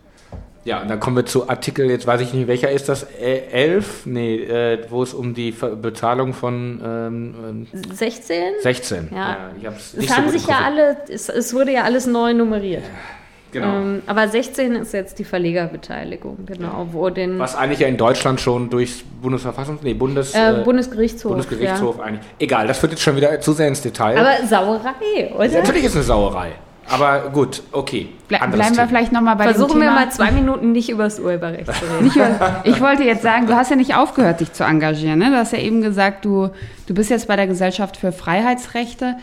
Ja, und dann kommen wir zu Artikel, jetzt weiß ich nicht, welcher ist das? Äh, 11? Nee, äh, wo es um die Ver Bezahlung von ähm, 16? 16. Ja. ich hab's Es nicht so haben gut sich ja alle, es, es wurde ja alles neu nummeriert. Genau. Ähm, aber 16 ist jetzt die Verlegerbeteiligung, genau, wo den Was eigentlich ja in Deutschland schon durchs Bundesverfassungs... Nee, Bundes... äh, äh, Bundesgerichtshof. Bundesgerichtshof eigentlich. Egal, das führt jetzt schon wieder zu sehr ins Detail. Ja. Aber Sauerei, oder? Natürlich ist es eine Sauerei. Aber gut, okay. Ble anderes bleiben wir Thema. vielleicht nochmal bei Versuchen dem wir Thema. mal zwei Minuten nicht über das Urheberrecht zu reden. Nicht über- Ich wollte jetzt sagen, du hast ja nicht aufgehört, dich zu engagieren. Ne? Du hast ja eben gesagt, du, du bist jetzt bei der Gesellschaft für Freiheitsrechte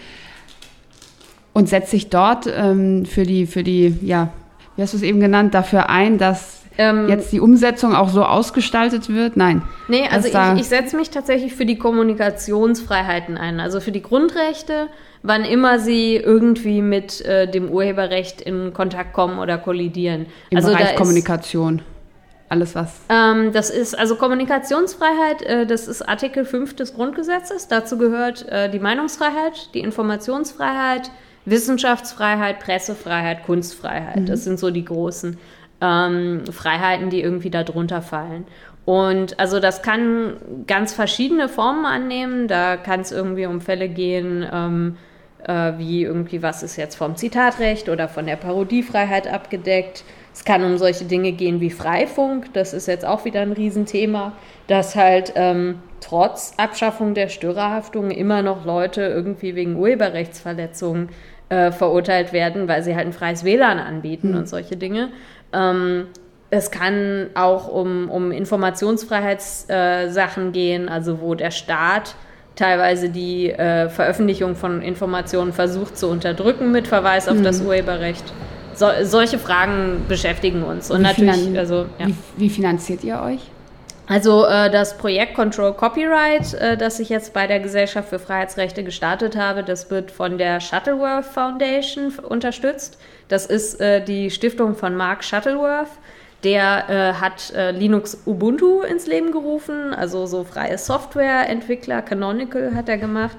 und setzt dich dort ähm, für die, für die, ja, wie hast du es eben genannt, dafür ein, dass Ähm, jetzt die Umsetzung auch so ausgestaltet wird? Nein. Nee, also ich, ich setze mich tatsächlich für die Kommunikationsfreiheiten ein, also für die Grundrechte, wann immer sie irgendwie mit äh, dem Urheberrecht in Kontakt kommen oder kollidieren. Im also Bereich da ist, Kommunikation. Alles was. ähm, das ist also Kommunikationsfreiheit, äh, das ist Artikel 5 des Grundgesetzes. Dazu gehört äh, die Meinungsfreiheit, die Informationsfreiheit, Wissenschaftsfreiheit, Pressefreiheit, Kunstfreiheit. Das sind so die großen ähm, Freiheiten, die irgendwie darunter fallen. Und also das kann ganz verschiedene Formen annehmen. Da kann es irgendwie um Fälle gehen, ähm, äh, wie irgendwie, was ist jetzt vom Zitatrecht oder von der Parodiefreiheit abgedeckt. Es kann um solche Dinge gehen wie Freifunk. Das ist jetzt auch wieder ein Riesenthema, dass halt ähm, trotz Abschaffung der Störerhaftung immer noch Leute irgendwie wegen Urheberrechtsverletzungen äh, verurteilt werden, weil sie halt ein freies WLAN anbieten und solche Dinge. Ähm, es kann auch um, um Informationsfreiheitssachen gehen, also wo der Staat teilweise die äh, Veröffentlichung von Informationen versucht zu unterdrücken mit Verweis auf das Urheberrecht. So, solche Fragen beschäftigen uns. Und Wie natürlich, also, ja. wie, wie finanziert ihr euch? Also äh, das Projekt Control Copyright, äh, das ich jetzt bei der Gesellschaft für Freiheitsrechte gestartet habe, das wird von der Shuttleworth Foundation unterstützt. Das ist äh, die Stiftung von Mark Shuttleworth. Der äh, hat äh, Linux Ubuntu ins Leben gerufen, also so freie Softwareentwickler, Canonical hat er gemacht.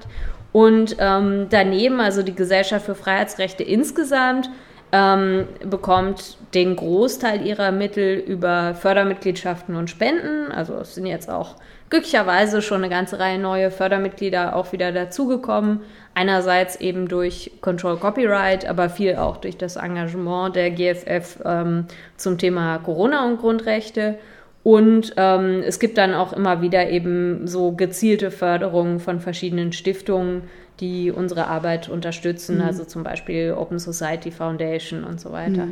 Und ähm, daneben, also die Gesellschaft für Freiheitsrechte insgesamt, ähm, bekommt den Großteil ihrer Mittel über Fördermitgliedschaften und Spenden. Also es sind jetzt auch glücklicherweise schon eine ganze Reihe neue Fördermitglieder auch wieder dazugekommen. Einerseits eben durch Control Copyright, aber viel auch durch das Engagement der GFF ähm, zum Thema Corona und Grundrechte. Und ähm, es gibt dann auch immer wieder eben so gezielte Förderungen von verschiedenen Stiftungen, die unsere Arbeit unterstützen, also zum Beispiel Open Society Foundation und so weiter.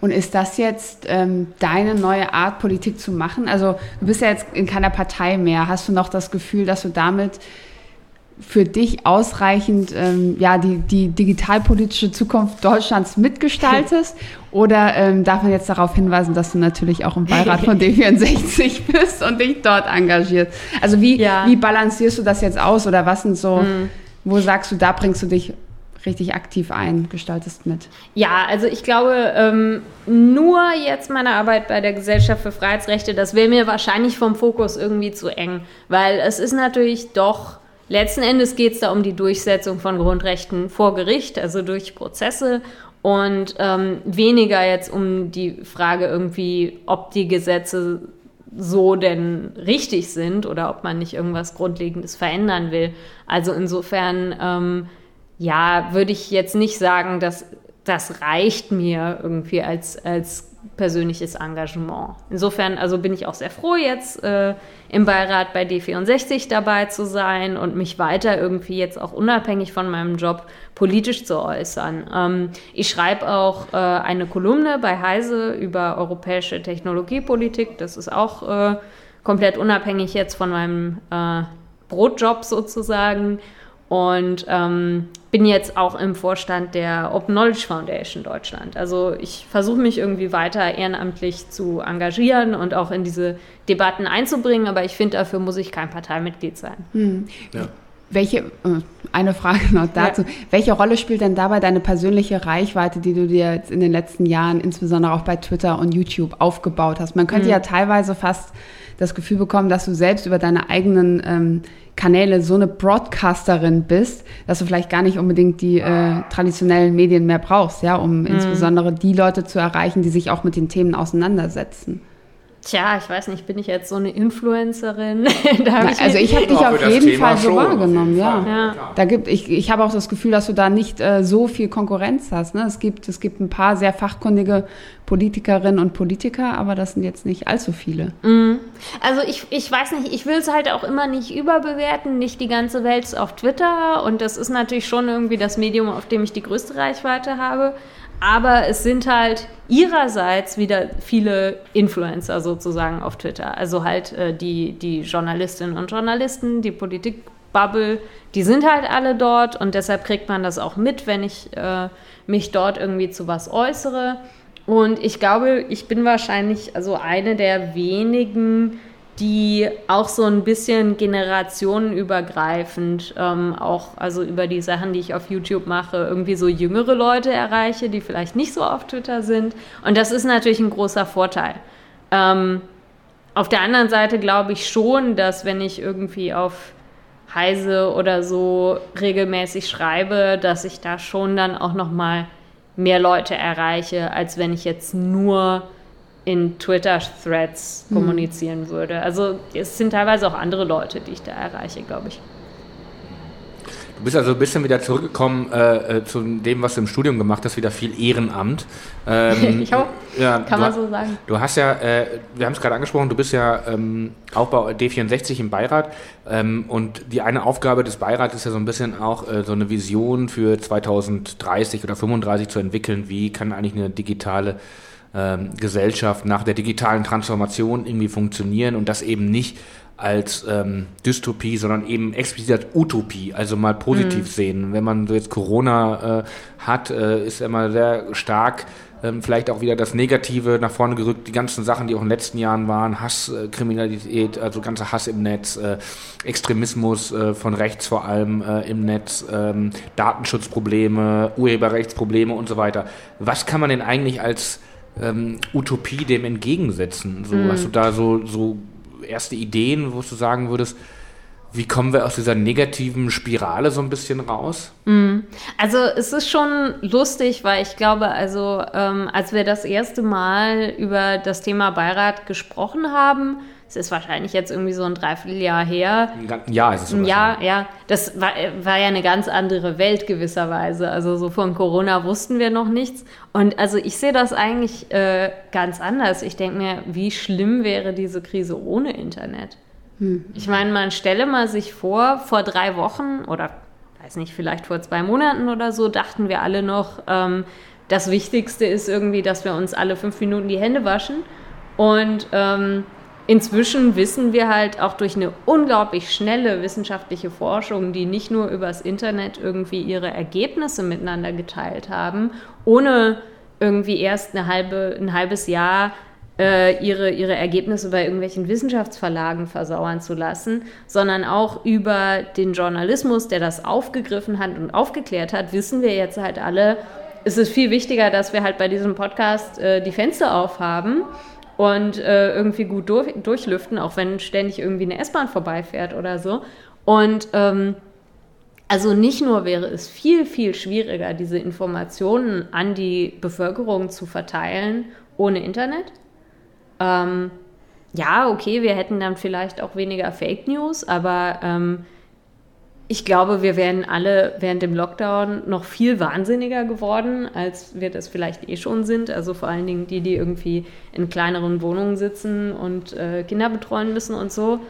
Und ist das jetzt ähm, deine neue Art, Politik zu machen? Also du bist ja jetzt in keiner Partei mehr. Hast du noch das Gefühl, dass du damit für dich ausreichend ähm, ja, die, die digitalpolitische Zukunft Deutschlands mitgestaltest? Oder ähm, darf man jetzt darauf hinweisen, dass du natürlich auch im Beirat von D64 bist und dich dort engagierst? Also wie, Ja. wie balancierst du das jetzt aus? Oder was sind so, wo sagst du, da bringst du dich richtig aktiv ein, gestaltest mit? Ja, also ich glaube, ähm, nur jetzt meine Arbeit bei der Gesellschaft für Freiheitsrechte, das wäre mir wahrscheinlich vom Fokus irgendwie zu eng, weil es ist natürlich doch, letzten Endes geht es da um die Durchsetzung von Grundrechten vor Gericht, also durch Prozesse und ähm, weniger jetzt um die Frage irgendwie, ob die Gesetze so denn richtig sind oder ob man nicht irgendwas Grundlegendes verändern will. Also insofern, ähm, ja, würde ich jetzt nicht sagen, dass das reicht mir irgendwie als, als persönliches Engagement. Insofern, also bin ich auch sehr froh, jetzt äh, im Beirat bei D64 dabei zu sein und mich weiter irgendwie jetzt auch unabhängig von meinem Job politisch zu äußern. Ähm, ich schreibe auch äh, eine Kolumne bei Heise über europäische Technologiepolitik. Das ist auch äh, komplett unabhängig jetzt von meinem äh, Brotjob sozusagen. Und ähm, bin jetzt auch im Vorstand der Open Knowledge Foundation Deutschland. Also ich versuche mich irgendwie weiter ehrenamtlich zu engagieren und auch in diese Debatten einzubringen, aber ich finde, dafür muss ich kein Parteimitglied sein. Hm. Ja. Welche, äh, eine Frage noch dazu. Ja. Welche Rolle spielt denn dabei deine persönliche Reichweite, die du dir jetzt in den letzten Jahren, insbesondere auch bei Twitter und YouTube, aufgebaut hast? Man könnte mhm. ja teilweise fast das Gefühl bekommen, dass du selbst über deine eigenen ähm, Kanäle so eine Broadcasterin bist, dass du vielleicht gar nicht unbedingt die äh, traditionellen Medien mehr brauchst, ja, um mhm. insbesondere die Leute zu erreichen, die sich auch mit den Themen auseinandersetzen. Tja, ich weiß nicht, bin ich jetzt so eine Influencerin? Na, ich also ich habe dich auf jeden Thema Fall so wahrgenommen, ja. ja. Da gibt ich ich habe auch das Gefühl, dass du da nicht äh, so viel Konkurrenz hast. Ne? Es gibt es gibt ein paar sehr fachkundige Politikerinnen und Politiker, aber das sind jetzt nicht allzu viele. Mhm. Also ich, ich weiß nicht, ich will es halt auch immer nicht überbewerten. Nicht die ganze Welt ist auf Twitter und das ist natürlich schon irgendwie das Medium, auf dem ich die größte Reichweite habe. Aber es sind halt ihrerseits wieder viele Influencer sozusagen auf Twitter. Also halt äh, die, die Journalistinnen und Journalisten, die Politikbubble, die sind halt alle dort und deshalb kriegt man das auch mit, wenn ich äh, mich dort irgendwie zu was äußere. Und ich glaube, ich bin wahrscheinlich also eine der wenigen, die auch so ein bisschen generationenübergreifend ähm, auch, also über die Sachen, die ich auf YouTube mache, irgendwie so jüngere Leute erreiche, die vielleicht nicht so auf Twitter sind. Und das ist natürlich ein großer Vorteil. Ähm, auf der anderen Seite glaube ich schon, dass wenn ich irgendwie auf Heise oder so regelmäßig schreibe, dass ich da schon dann auch noch mal mehr Leute erreiche, als wenn ich jetzt nur in Twitter-Threads mhm. kommunizieren würde. Also es sind teilweise auch andere Leute, die ich da erreiche, glaube ich. Du bist also ein bisschen wieder zurückgekommen äh, äh, zu dem, was du im Studium gemacht hast, wieder viel Ehrenamt. Ähm, ich auch. Ja, Kann man so sagen. Du hast ja, äh, wir haben es gerade angesprochen, du bist ja ähm, auch bei D64 im Beirat ähm, und die eine Aufgabe des Beirats ist ja so ein bisschen auch äh, so eine Vision für 2030 oder 35 zu entwickeln. Wie kann eigentlich eine digitale ähm, Gesellschaft nach der digitalen Transformation irgendwie funktionieren und das eben nicht als ähm, Dystopie, sondern eben explizit als Utopie, also mal positiv mhm. sehen. Wenn man so jetzt Corona äh, hat, äh, ist immer sehr stark ähm, vielleicht auch wieder das Negative nach vorne gerückt, die ganzen Sachen, die auch in den letzten Jahren waren, Hasskriminalität, also ganzer Hass im Netz, äh, Extremismus äh, von rechts vor allem äh, im Netz, ähm, Datenschutzprobleme, Urheberrechtsprobleme und so weiter. Was kann man denn eigentlich als ähm, Utopie dem entgegensetzen? So, mhm. Hast du da so, so erste Ideen, wo du sagen würdest, wie kommen wir aus dieser negativen Spirale so ein bisschen raus? Mhm. Also es ist schon lustig, weil ich glaube, also ähm, als wir das erste Mal über das Thema Beirat gesprochen haben, es ist wahrscheinlich jetzt irgendwie so ein Dreivierteljahr her. Ein Jahr ist es Ein Jahr, ja. Das war, war ja eine ganz andere Welt gewisserweise. Also so von Corona wussten wir noch nichts. Und also ich sehe das eigentlich äh, ganz anders. Ich denke mir, wie schlimm wäre diese Krise ohne Internet? Hm. Ich meine, man stelle mal sich vor, vor drei Wochen oder weiß nicht, vielleicht vor zwei Monaten oder so, dachten wir alle noch, ähm, das Wichtigste ist irgendwie, dass wir uns alle fünf Minuten die Hände waschen. Und ähm, Inzwischen wissen wir halt auch durch eine unglaublich schnelle wissenschaftliche Forschung, die nicht nur übers Internet irgendwie ihre Ergebnisse miteinander geteilt haben, ohne irgendwie erst eine halbe, ein halbes Jahr äh, ihre, ihre Ergebnisse bei irgendwelchen Wissenschaftsverlagen versauern zu lassen, sondern auch über den Journalismus, der das aufgegriffen hat und aufgeklärt hat, wissen wir jetzt halt alle, es ist viel wichtiger, dass wir halt bei diesem Podcast äh, die Fenster aufhaben und äh, irgendwie gut durch, durchlüften, auch wenn ständig irgendwie eine S-Bahn vorbeifährt oder so. Und ähm, also nicht nur wäre es viel, viel schwieriger, diese Informationen an die Bevölkerung zu verteilen ohne Internet, ähm, ja, okay, wir hätten dann vielleicht auch weniger Fake News, aber ähm, ich glaube, wir wären alle während dem Lockdown noch viel wahnsinniger geworden, als wir das vielleicht eh schon sind. Also vor allen Dingen die, die irgendwie in kleineren Wohnungen sitzen und äh, Kinder betreuen müssen und so.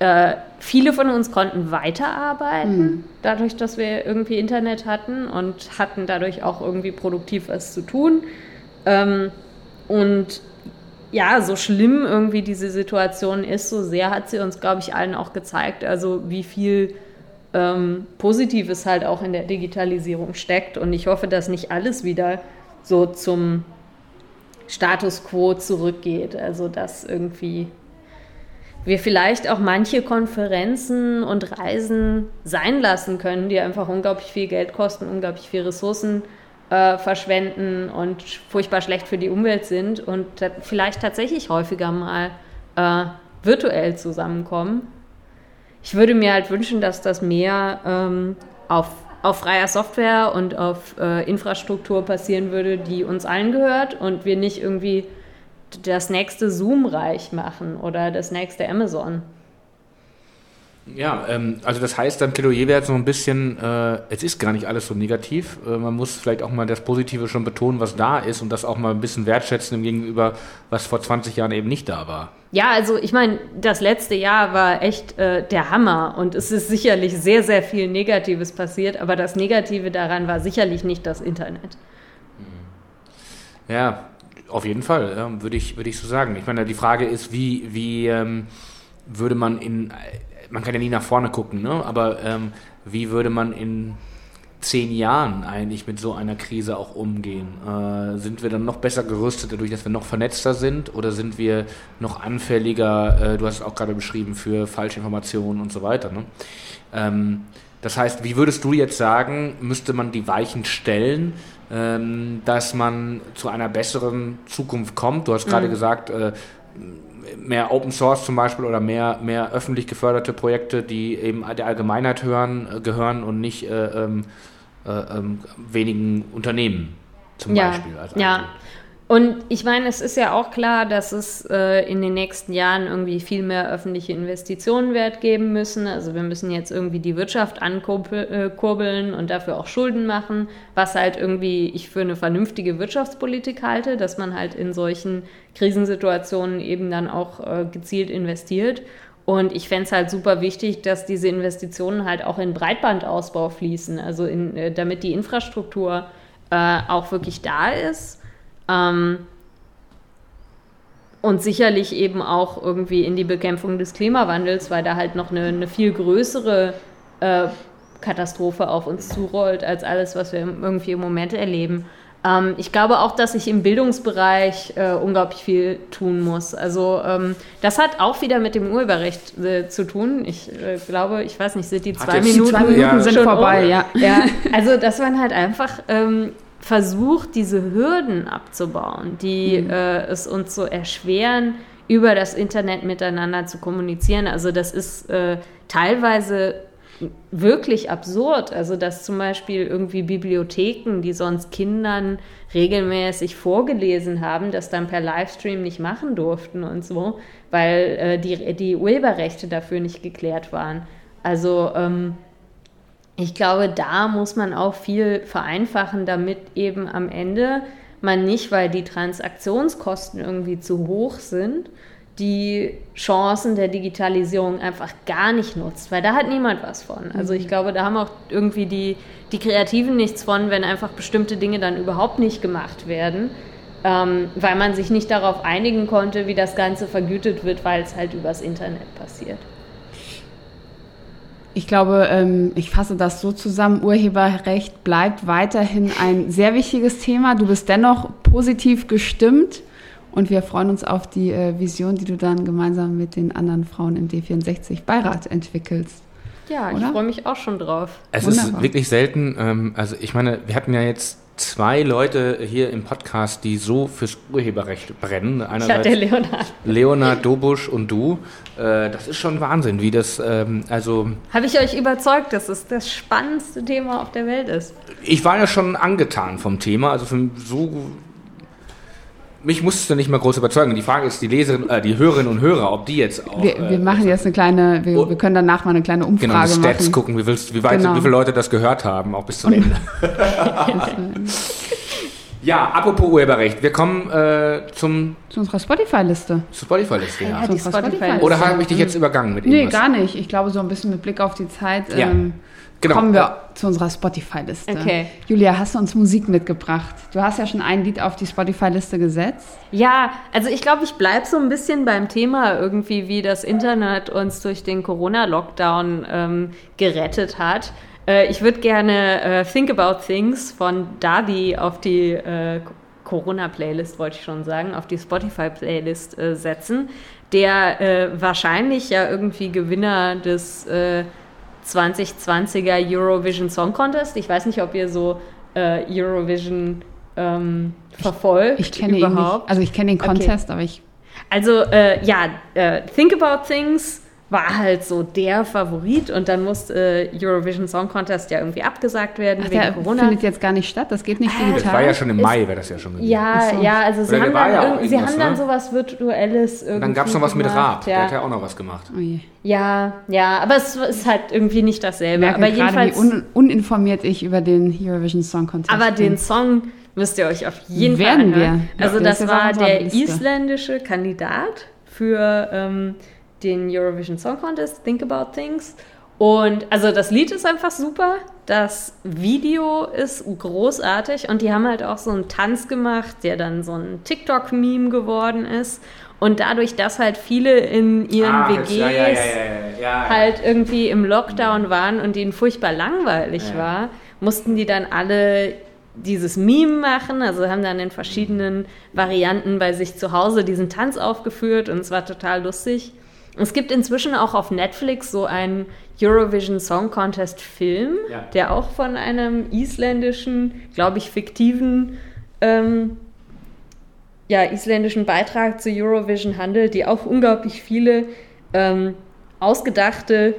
Äh, viele von uns konnten weiterarbeiten, mhm. dadurch, dass wir irgendwie Internet hatten und hatten dadurch auch irgendwie produktiv was zu tun. Ähm, und ja, so schlimm irgendwie diese Situation ist, so sehr hat sie uns, glaube ich, allen auch gezeigt, also wie viel ähm, Positives halt auch in der Digitalisierung steckt. Und ich hoffe, dass nicht alles wieder so zum Status quo zurückgeht. Also dass irgendwie wir vielleicht auch manche Konferenzen und Reisen sein lassen können, die einfach unglaublich viel Geld kosten, unglaublich viel Ressourcen äh, verschwenden und furchtbar schlecht für die Umwelt sind und vielleicht tatsächlich häufiger mal äh, virtuell zusammenkommen ich würde mir halt wünschen, dass das mehr ähm, auf, auf freier Software und auf äh, Infrastruktur passieren würde, die uns allen gehört und wir nicht irgendwie das nächste Zoom reich machen oder das nächste Amazon. Ja, ähm, also das heißt, dein Plädoyer wäre jetzt so ein bisschen, äh, es ist gar nicht alles so negativ. Äh, man muss vielleicht auch mal das Positive schon betonen, was da ist und das auch mal ein bisschen wertschätzen im Gegenüber, was vor 20 Jahren eben nicht da war. Ja, also ich meine, das letzte Jahr war echt äh, der Hammer und es ist sicherlich sehr, sehr viel Negatives passiert, aber das Negative daran war sicherlich nicht das Internet. Ja, auf jeden Fall, ja, würde ich, würd ich so sagen. Ich meine, die Frage ist, wie, wie ähm, würde man in man kann ja nie nach vorne gucken, ne? aber ähm, wie würde man in zehn Jahren eigentlich mit so einer Krise auch umgehen? Äh, sind wir dann noch besser gerüstet dadurch, dass wir noch vernetzter sind oder sind wir noch anfälliger, äh, du hast es auch gerade beschrieben, für Falschinformationen und so weiter? Ne? Ähm, das heißt, wie würdest du jetzt sagen, müsste man die Weichen stellen, ähm, dass man zu einer besseren Zukunft kommt? Du hast gerade mhm. gesagt, äh, mehr Open Source zum Beispiel oder mehr, mehr öffentlich geförderte Projekte, die eben der Allgemeinheit hören, äh, gehören und nicht äh, ähm, äh, ähm, wenigen Unternehmen zum ja, Beispiel. ja, und ich meine, es ist ja auch klar, dass es äh, in den nächsten Jahren irgendwie viel mehr öffentliche Investitionen Wert geben müssen. Also wir müssen jetzt irgendwie die Wirtschaft ankurbeln und dafür auch Schulden machen, was halt irgendwie ich für eine vernünftige Wirtschaftspolitik halte, dass man halt in solchen Krisensituationen eben dann auch äh, gezielt investiert. Und ich fände es halt super wichtig, dass diese Investitionen halt auch in Breitbandausbau fließen, also in, äh, damit die Infrastruktur äh, auch wirklich da ist ähm, und sicherlich eben auch irgendwie in die Bekämpfung des Klimawandels, weil da halt noch eine, eine viel größere äh, Katastrophe auf uns zurollt, als alles, was wir irgendwie im Moment erleben. Ähm, ich glaube auch, dass sich im Bildungsbereich äh, unglaublich viel tun muss. Also ähm, das hat auch wieder mit dem Urheberrecht äh, zu tun. Ich äh, glaube, ich weiß nicht, sind die zwei Minuten, zwei Minuten ja. sind vorbei, ja. ja. Also dass man halt einfach ähm, versucht, diese Hürden abzubauen, die mhm. äh, es uns so erschweren, über das Internet miteinander zu kommunizieren. Also das ist äh, teilweise wirklich absurd. Also dass zum Beispiel irgendwie Bibliotheken, die sonst Kindern regelmäßig vorgelesen haben, das dann per Livestream nicht machen durften und so, weil äh, die, die Urheberrechte dafür nicht geklärt waren. Also ähm, ich glaube, da muss man auch viel vereinfachen, damit eben am Ende man nicht, weil die Transaktionskosten irgendwie zu hoch sind, die Chancen der Digitalisierung einfach gar nicht nutzt, weil da hat niemand was von. Also ich mhm. glaube, da haben auch irgendwie die, die Kreativen nichts von, wenn einfach bestimmte Dinge dann überhaupt nicht gemacht werden, ähm, weil man sich nicht darauf einigen konnte, wie das Ganze vergütet wird, weil es halt übers Internet passiert. Ich glaube, ähm, ich fasse das so zusammen. Urheberrecht bleibt weiterhin ein sehr wichtiges Thema. Du bist dennoch positiv gestimmt und wir freuen uns auf die äh, Vision, die du dann gemeinsam mit den anderen Frauen im D64-Beirat entwickelst. Ja, Oder? ich freue mich auch schon drauf. Es Wunderbar. ist wirklich selten, ähm, also ich meine, wir hatten ja jetzt zwei Leute hier im Podcast, die so fürs Urheberrecht brennen. Einerseits ja, der Leonard. Leonard Dobusch und du. Äh, das ist schon Wahnsinn, wie das, ähm, also... Habe ich euch überzeugt, dass es das spannendste Thema auf der Welt ist? Ich war ja schon angetan vom Thema, also so mich musstest du nicht mal groß überzeugen. Die Frage ist, die Leserin, äh, die Hörerinnen und Hörer, ob die jetzt auch. Wir, wir äh, machen jetzt eine kleine, wir, wir können danach mal eine kleine Genau, die Umfrage Stats machen. gucken, wie, willst, wie, weit, Genau. wie viele Leute das gehört haben, auch bis zum Ende. ja, apropos Urheberrecht, wir kommen äh, zum Zu unserer Spotify-Liste. zur Spotify-Liste. Ja. Ja, unserer Spotify-Liste. Oder habe ich dich jetzt übergangen mit Nee, irgendwas? gar nicht. Ich glaube, so ein bisschen mit Blick auf die Zeit Ja, ähm, genau. kommen wir zu unserer Spotify-Liste. Okay. Julia, hast du uns Musik mitgebracht? Du hast ja schon ein Lied auf die Spotify-Liste gesetzt. Ja, also ich glaube, ich bleibe so ein bisschen beim Thema irgendwie, wie das Internet uns durch den Corona-Lockdown ähm, gerettet hat. Äh, ich würde gerne äh, Think About Things von Davi auf die äh, Corona-Playlist, wollte ich schon sagen, auf die Spotify-Playlist äh, setzen, der äh, wahrscheinlich ja irgendwie Gewinner des äh, 2020er Eurovision Song Contest. Ich weiß nicht, ob ihr so äh, Eurovision ähm, verfolgt Ich kenne ihn nicht. überhaupt. Also ich kenne den Okay. Contest, aber ich. Also äh, ja, äh, Think About Things war halt so der Favorit und dann musste äh, Eurovision Song Contest ja irgendwie abgesagt werden Ach, wegen der Corona. findet jetzt gar nicht statt. Das geht nicht Ah, Das digital. war ja schon im Mai, wäre das ja schon gewesen. ja, so. ja, also sie Oder haben dann, ja sie haben dann ne? sowas Virtuelles irgendwie dann gab es noch was mit gemacht, Raab, der hat Ja. ja auch noch was gemacht. Oh je. ja, ja, aber es ist halt irgendwie nicht dasselbe. Aber gerade, wie jedenfalls, un uninformiert ich über den Eurovision Song Contest aber bin. den Song müsst ihr euch auf jeden Werden Fall anhören. wir. Also Ja, das auf war der Liste. isländische Kandidat für ähm, den Eurovision Song Contest, Think About Things. Und also das Lied ist einfach super, das Video ist großartig und die haben halt auch so einen Tanz gemacht, der dann so ein TikTok-Meme geworden ist. Und dadurch, dass halt viele in ihren Ah, WGs ja, ja, ja, halt irgendwie im Lockdown waren und denen furchtbar langweilig war, mussten die dann alle dieses Meme machen, also haben dann in verschiedenen Varianten bei sich zu Hause diesen Tanz aufgeführt und es war total lustig. Es gibt inzwischen auch auf Netflix so einen Eurovision Song Contest Film, Ja. der auch von einem isländischen, glaube ich, fiktiven ähm, ja, isländischen Beitrag zu Eurovision handelt, die auch unglaublich viele ähm, ausgedachte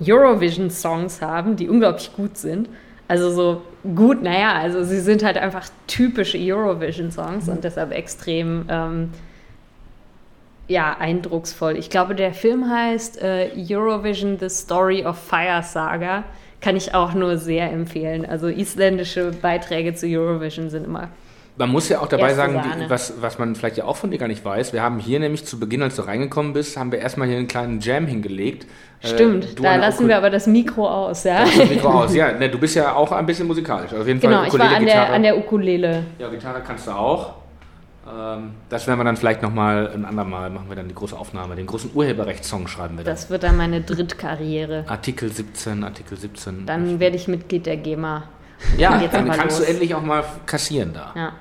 Eurovision-Songs haben, die unglaublich gut sind. Also so gut, naja, also sie sind halt einfach typische Eurovision-Songs und deshalb extrem ähm, ja, eindrucksvoll. Ich glaube, der Film heißt äh, Eurovision The Story of Fire Saga. Kann ich auch nur sehr empfehlen. Also isländische Beiträge zu Eurovision sind immer Man muss ja auch dabei sagen, wie, was, was man vielleicht ja auch von dir gar nicht weiß. Wir haben hier nämlich zu Beginn, als du reingekommen bist, haben wir erstmal hier einen kleinen Jam hingelegt. Äh, Stimmt, du da lassen wir aber das Mikro aus, ja. Ukul- das Mikro aus. Ja, ne, du bist ja auch ein bisschen musikalisch. Auf jeden Genau, Fall ich war an der, Gitarre. an der Ukulele. Ja, Gitarre kannst du auch. Ähm, das werden wir dann vielleicht nochmal ein andermal, machen wir dann die große Aufnahme. Den großen Urheberrechtssong schreiben wir dann. Das wird dann meine Drittkarriere. Artikel 17, Artikel 17. Dann werde ich Mitglied der GEMA. ja, dann kannst los. du endlich auch mal kassieren da. Ja.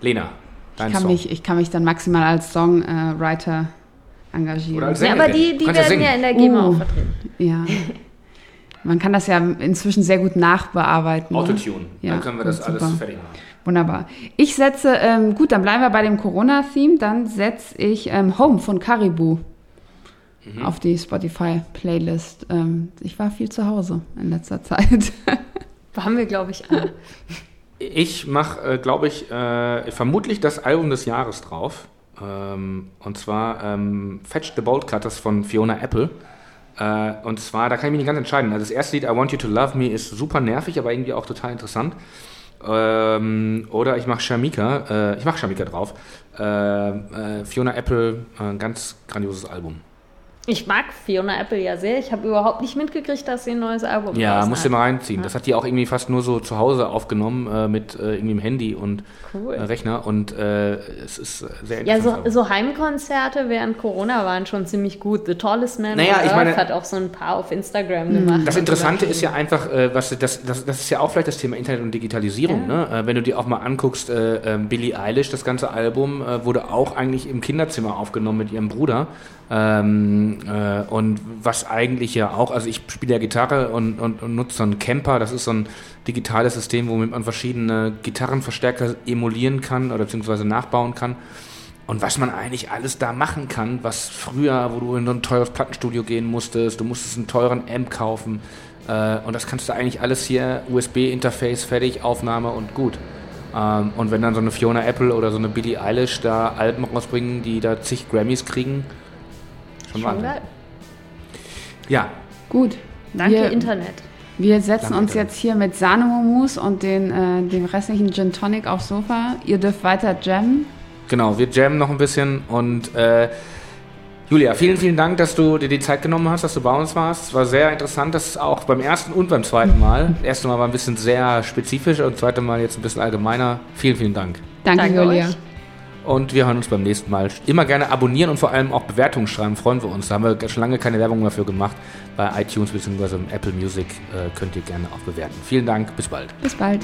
Lena, dein Ich kann, Song. mich, ich kann mich dann maximal als Songwriter engagieren. Oder als ja, aber die, die werden singen. ja in der GEMA Oh. auch vertreten. Ja. Man kann das ja inzwischen sehr gut nachbearbeiten. ne? Autotune. Ja, dann können wir das alles super. fertig machen. Wunderbar. Ich setze, ähm, gut, dann bleiben wir bei dem Corona-Theme. Dann setze ich ähm, Home von Caribou Mhm. auf die Spotify-Playlist. Ähm, ich war viel zu Hause in letzter Zeit. Haben wir, glaube ich, alle. Ich mache, äh, glaube ich, äh, vermutlich das Album des Jahres drauf. Ähm, und zwar ähm, Fetch the Bolt Cutters von Fiona Apple. Äh, und zwar, da kann ich mich nicht ganz entscheiden. Also das erste Lied, I Want You to Love Me, ist super nervig, aber irgendwie auch total interessant. Ähm, oder ich mache Shamika, äh, ich mache Shamika drauf. Äh, äh, Fiona Apple, äh, ein ganz grandioses Album. Ich mag Fiona Apple ja sehr. Ich habe überhaupt nicht mitgekriegt, dass sie ein neues Album Ja, draußen musst du hat. mal reinziehen. Das hat die auch irgendwie fast nur so zu Hause aufgenommen äh, mit äh, irgendwie dem Handy und Cool. äh, Rechner und äh, es ist äh, sehr Ja, interessant. so, so Heimkonzerte während Corona waren schon ziemlich gut. The Tallest Man Naja, on ich Earth meine- hat auch so ein paar auf Instagram gemacht. Das Interessante ist ja einfach, äh, was das, das, das ist ja auch vielleicht das Thema Internet und Digitalisierung. Ne? Äh, wenn du dir auch mal anguckst, äh, äh, Billie Eilish, das ganze Album wurde auch eigentlich im Kinderzimmer aufgenommen mit ihrem Bruder. Ähm, äh, und was eigentlich ja auch, also ich spiele ja Gitarre und, und, und nutze so einen Camper, das ist so ein digitales System, womit man verschiedene Gitarrenverstärker emulieren kann oder beziehungsweise nachbauen kann. Und was man eigentlich alles da machen kann, was früher, wo du in so ein teures Plattenstudio gehen musstest, du musstest einen teuren Amp kaufen. Äh, und das kannst du eigentlich alles hier, USB-Interface, fertig, Aufnahme und gut. Ähm, und wenn dann so eine Fiona Apple oder so eine Billie Eilish da Alben rausbringen, die da zig Grammys kriegen, schon, Schon geil. Ja, Gut. Danke, wir, Internet. Wir setzen Danke, uns Internet. jetzt hier mit Sahnemomus und den, äh, dem restlichen Gin Tonic aufs Sofa. Ihr dürft weiter jammen. genau, wir jammen noch ein bisschen und äh, Julia, vielen, vielen Dank, dass du dir die Zeit genommen hast, dass du bei uns warst. Es war sehr interessant, das auch beim ersten und beim zweiten Mal. Das erste Mal war ein bisschen sehr spezifisch und das zweite Mal jetzt ein bisschen allgemeiner. Vielen, vielen Dank. Danke, Danke Julia. euch. Und wir hören uns beim nächsten Mal. Immer gerne abonnieren und vor allem auch Bewertungen schreiben, freuen wir uns. Da haben wir schon lange keine Werbung dafür gemacht. Bei iTunes bzw. Apple Music äh, könnt ihr gerne auch bewerten. Vielen Dank, bis bald. Bis bald.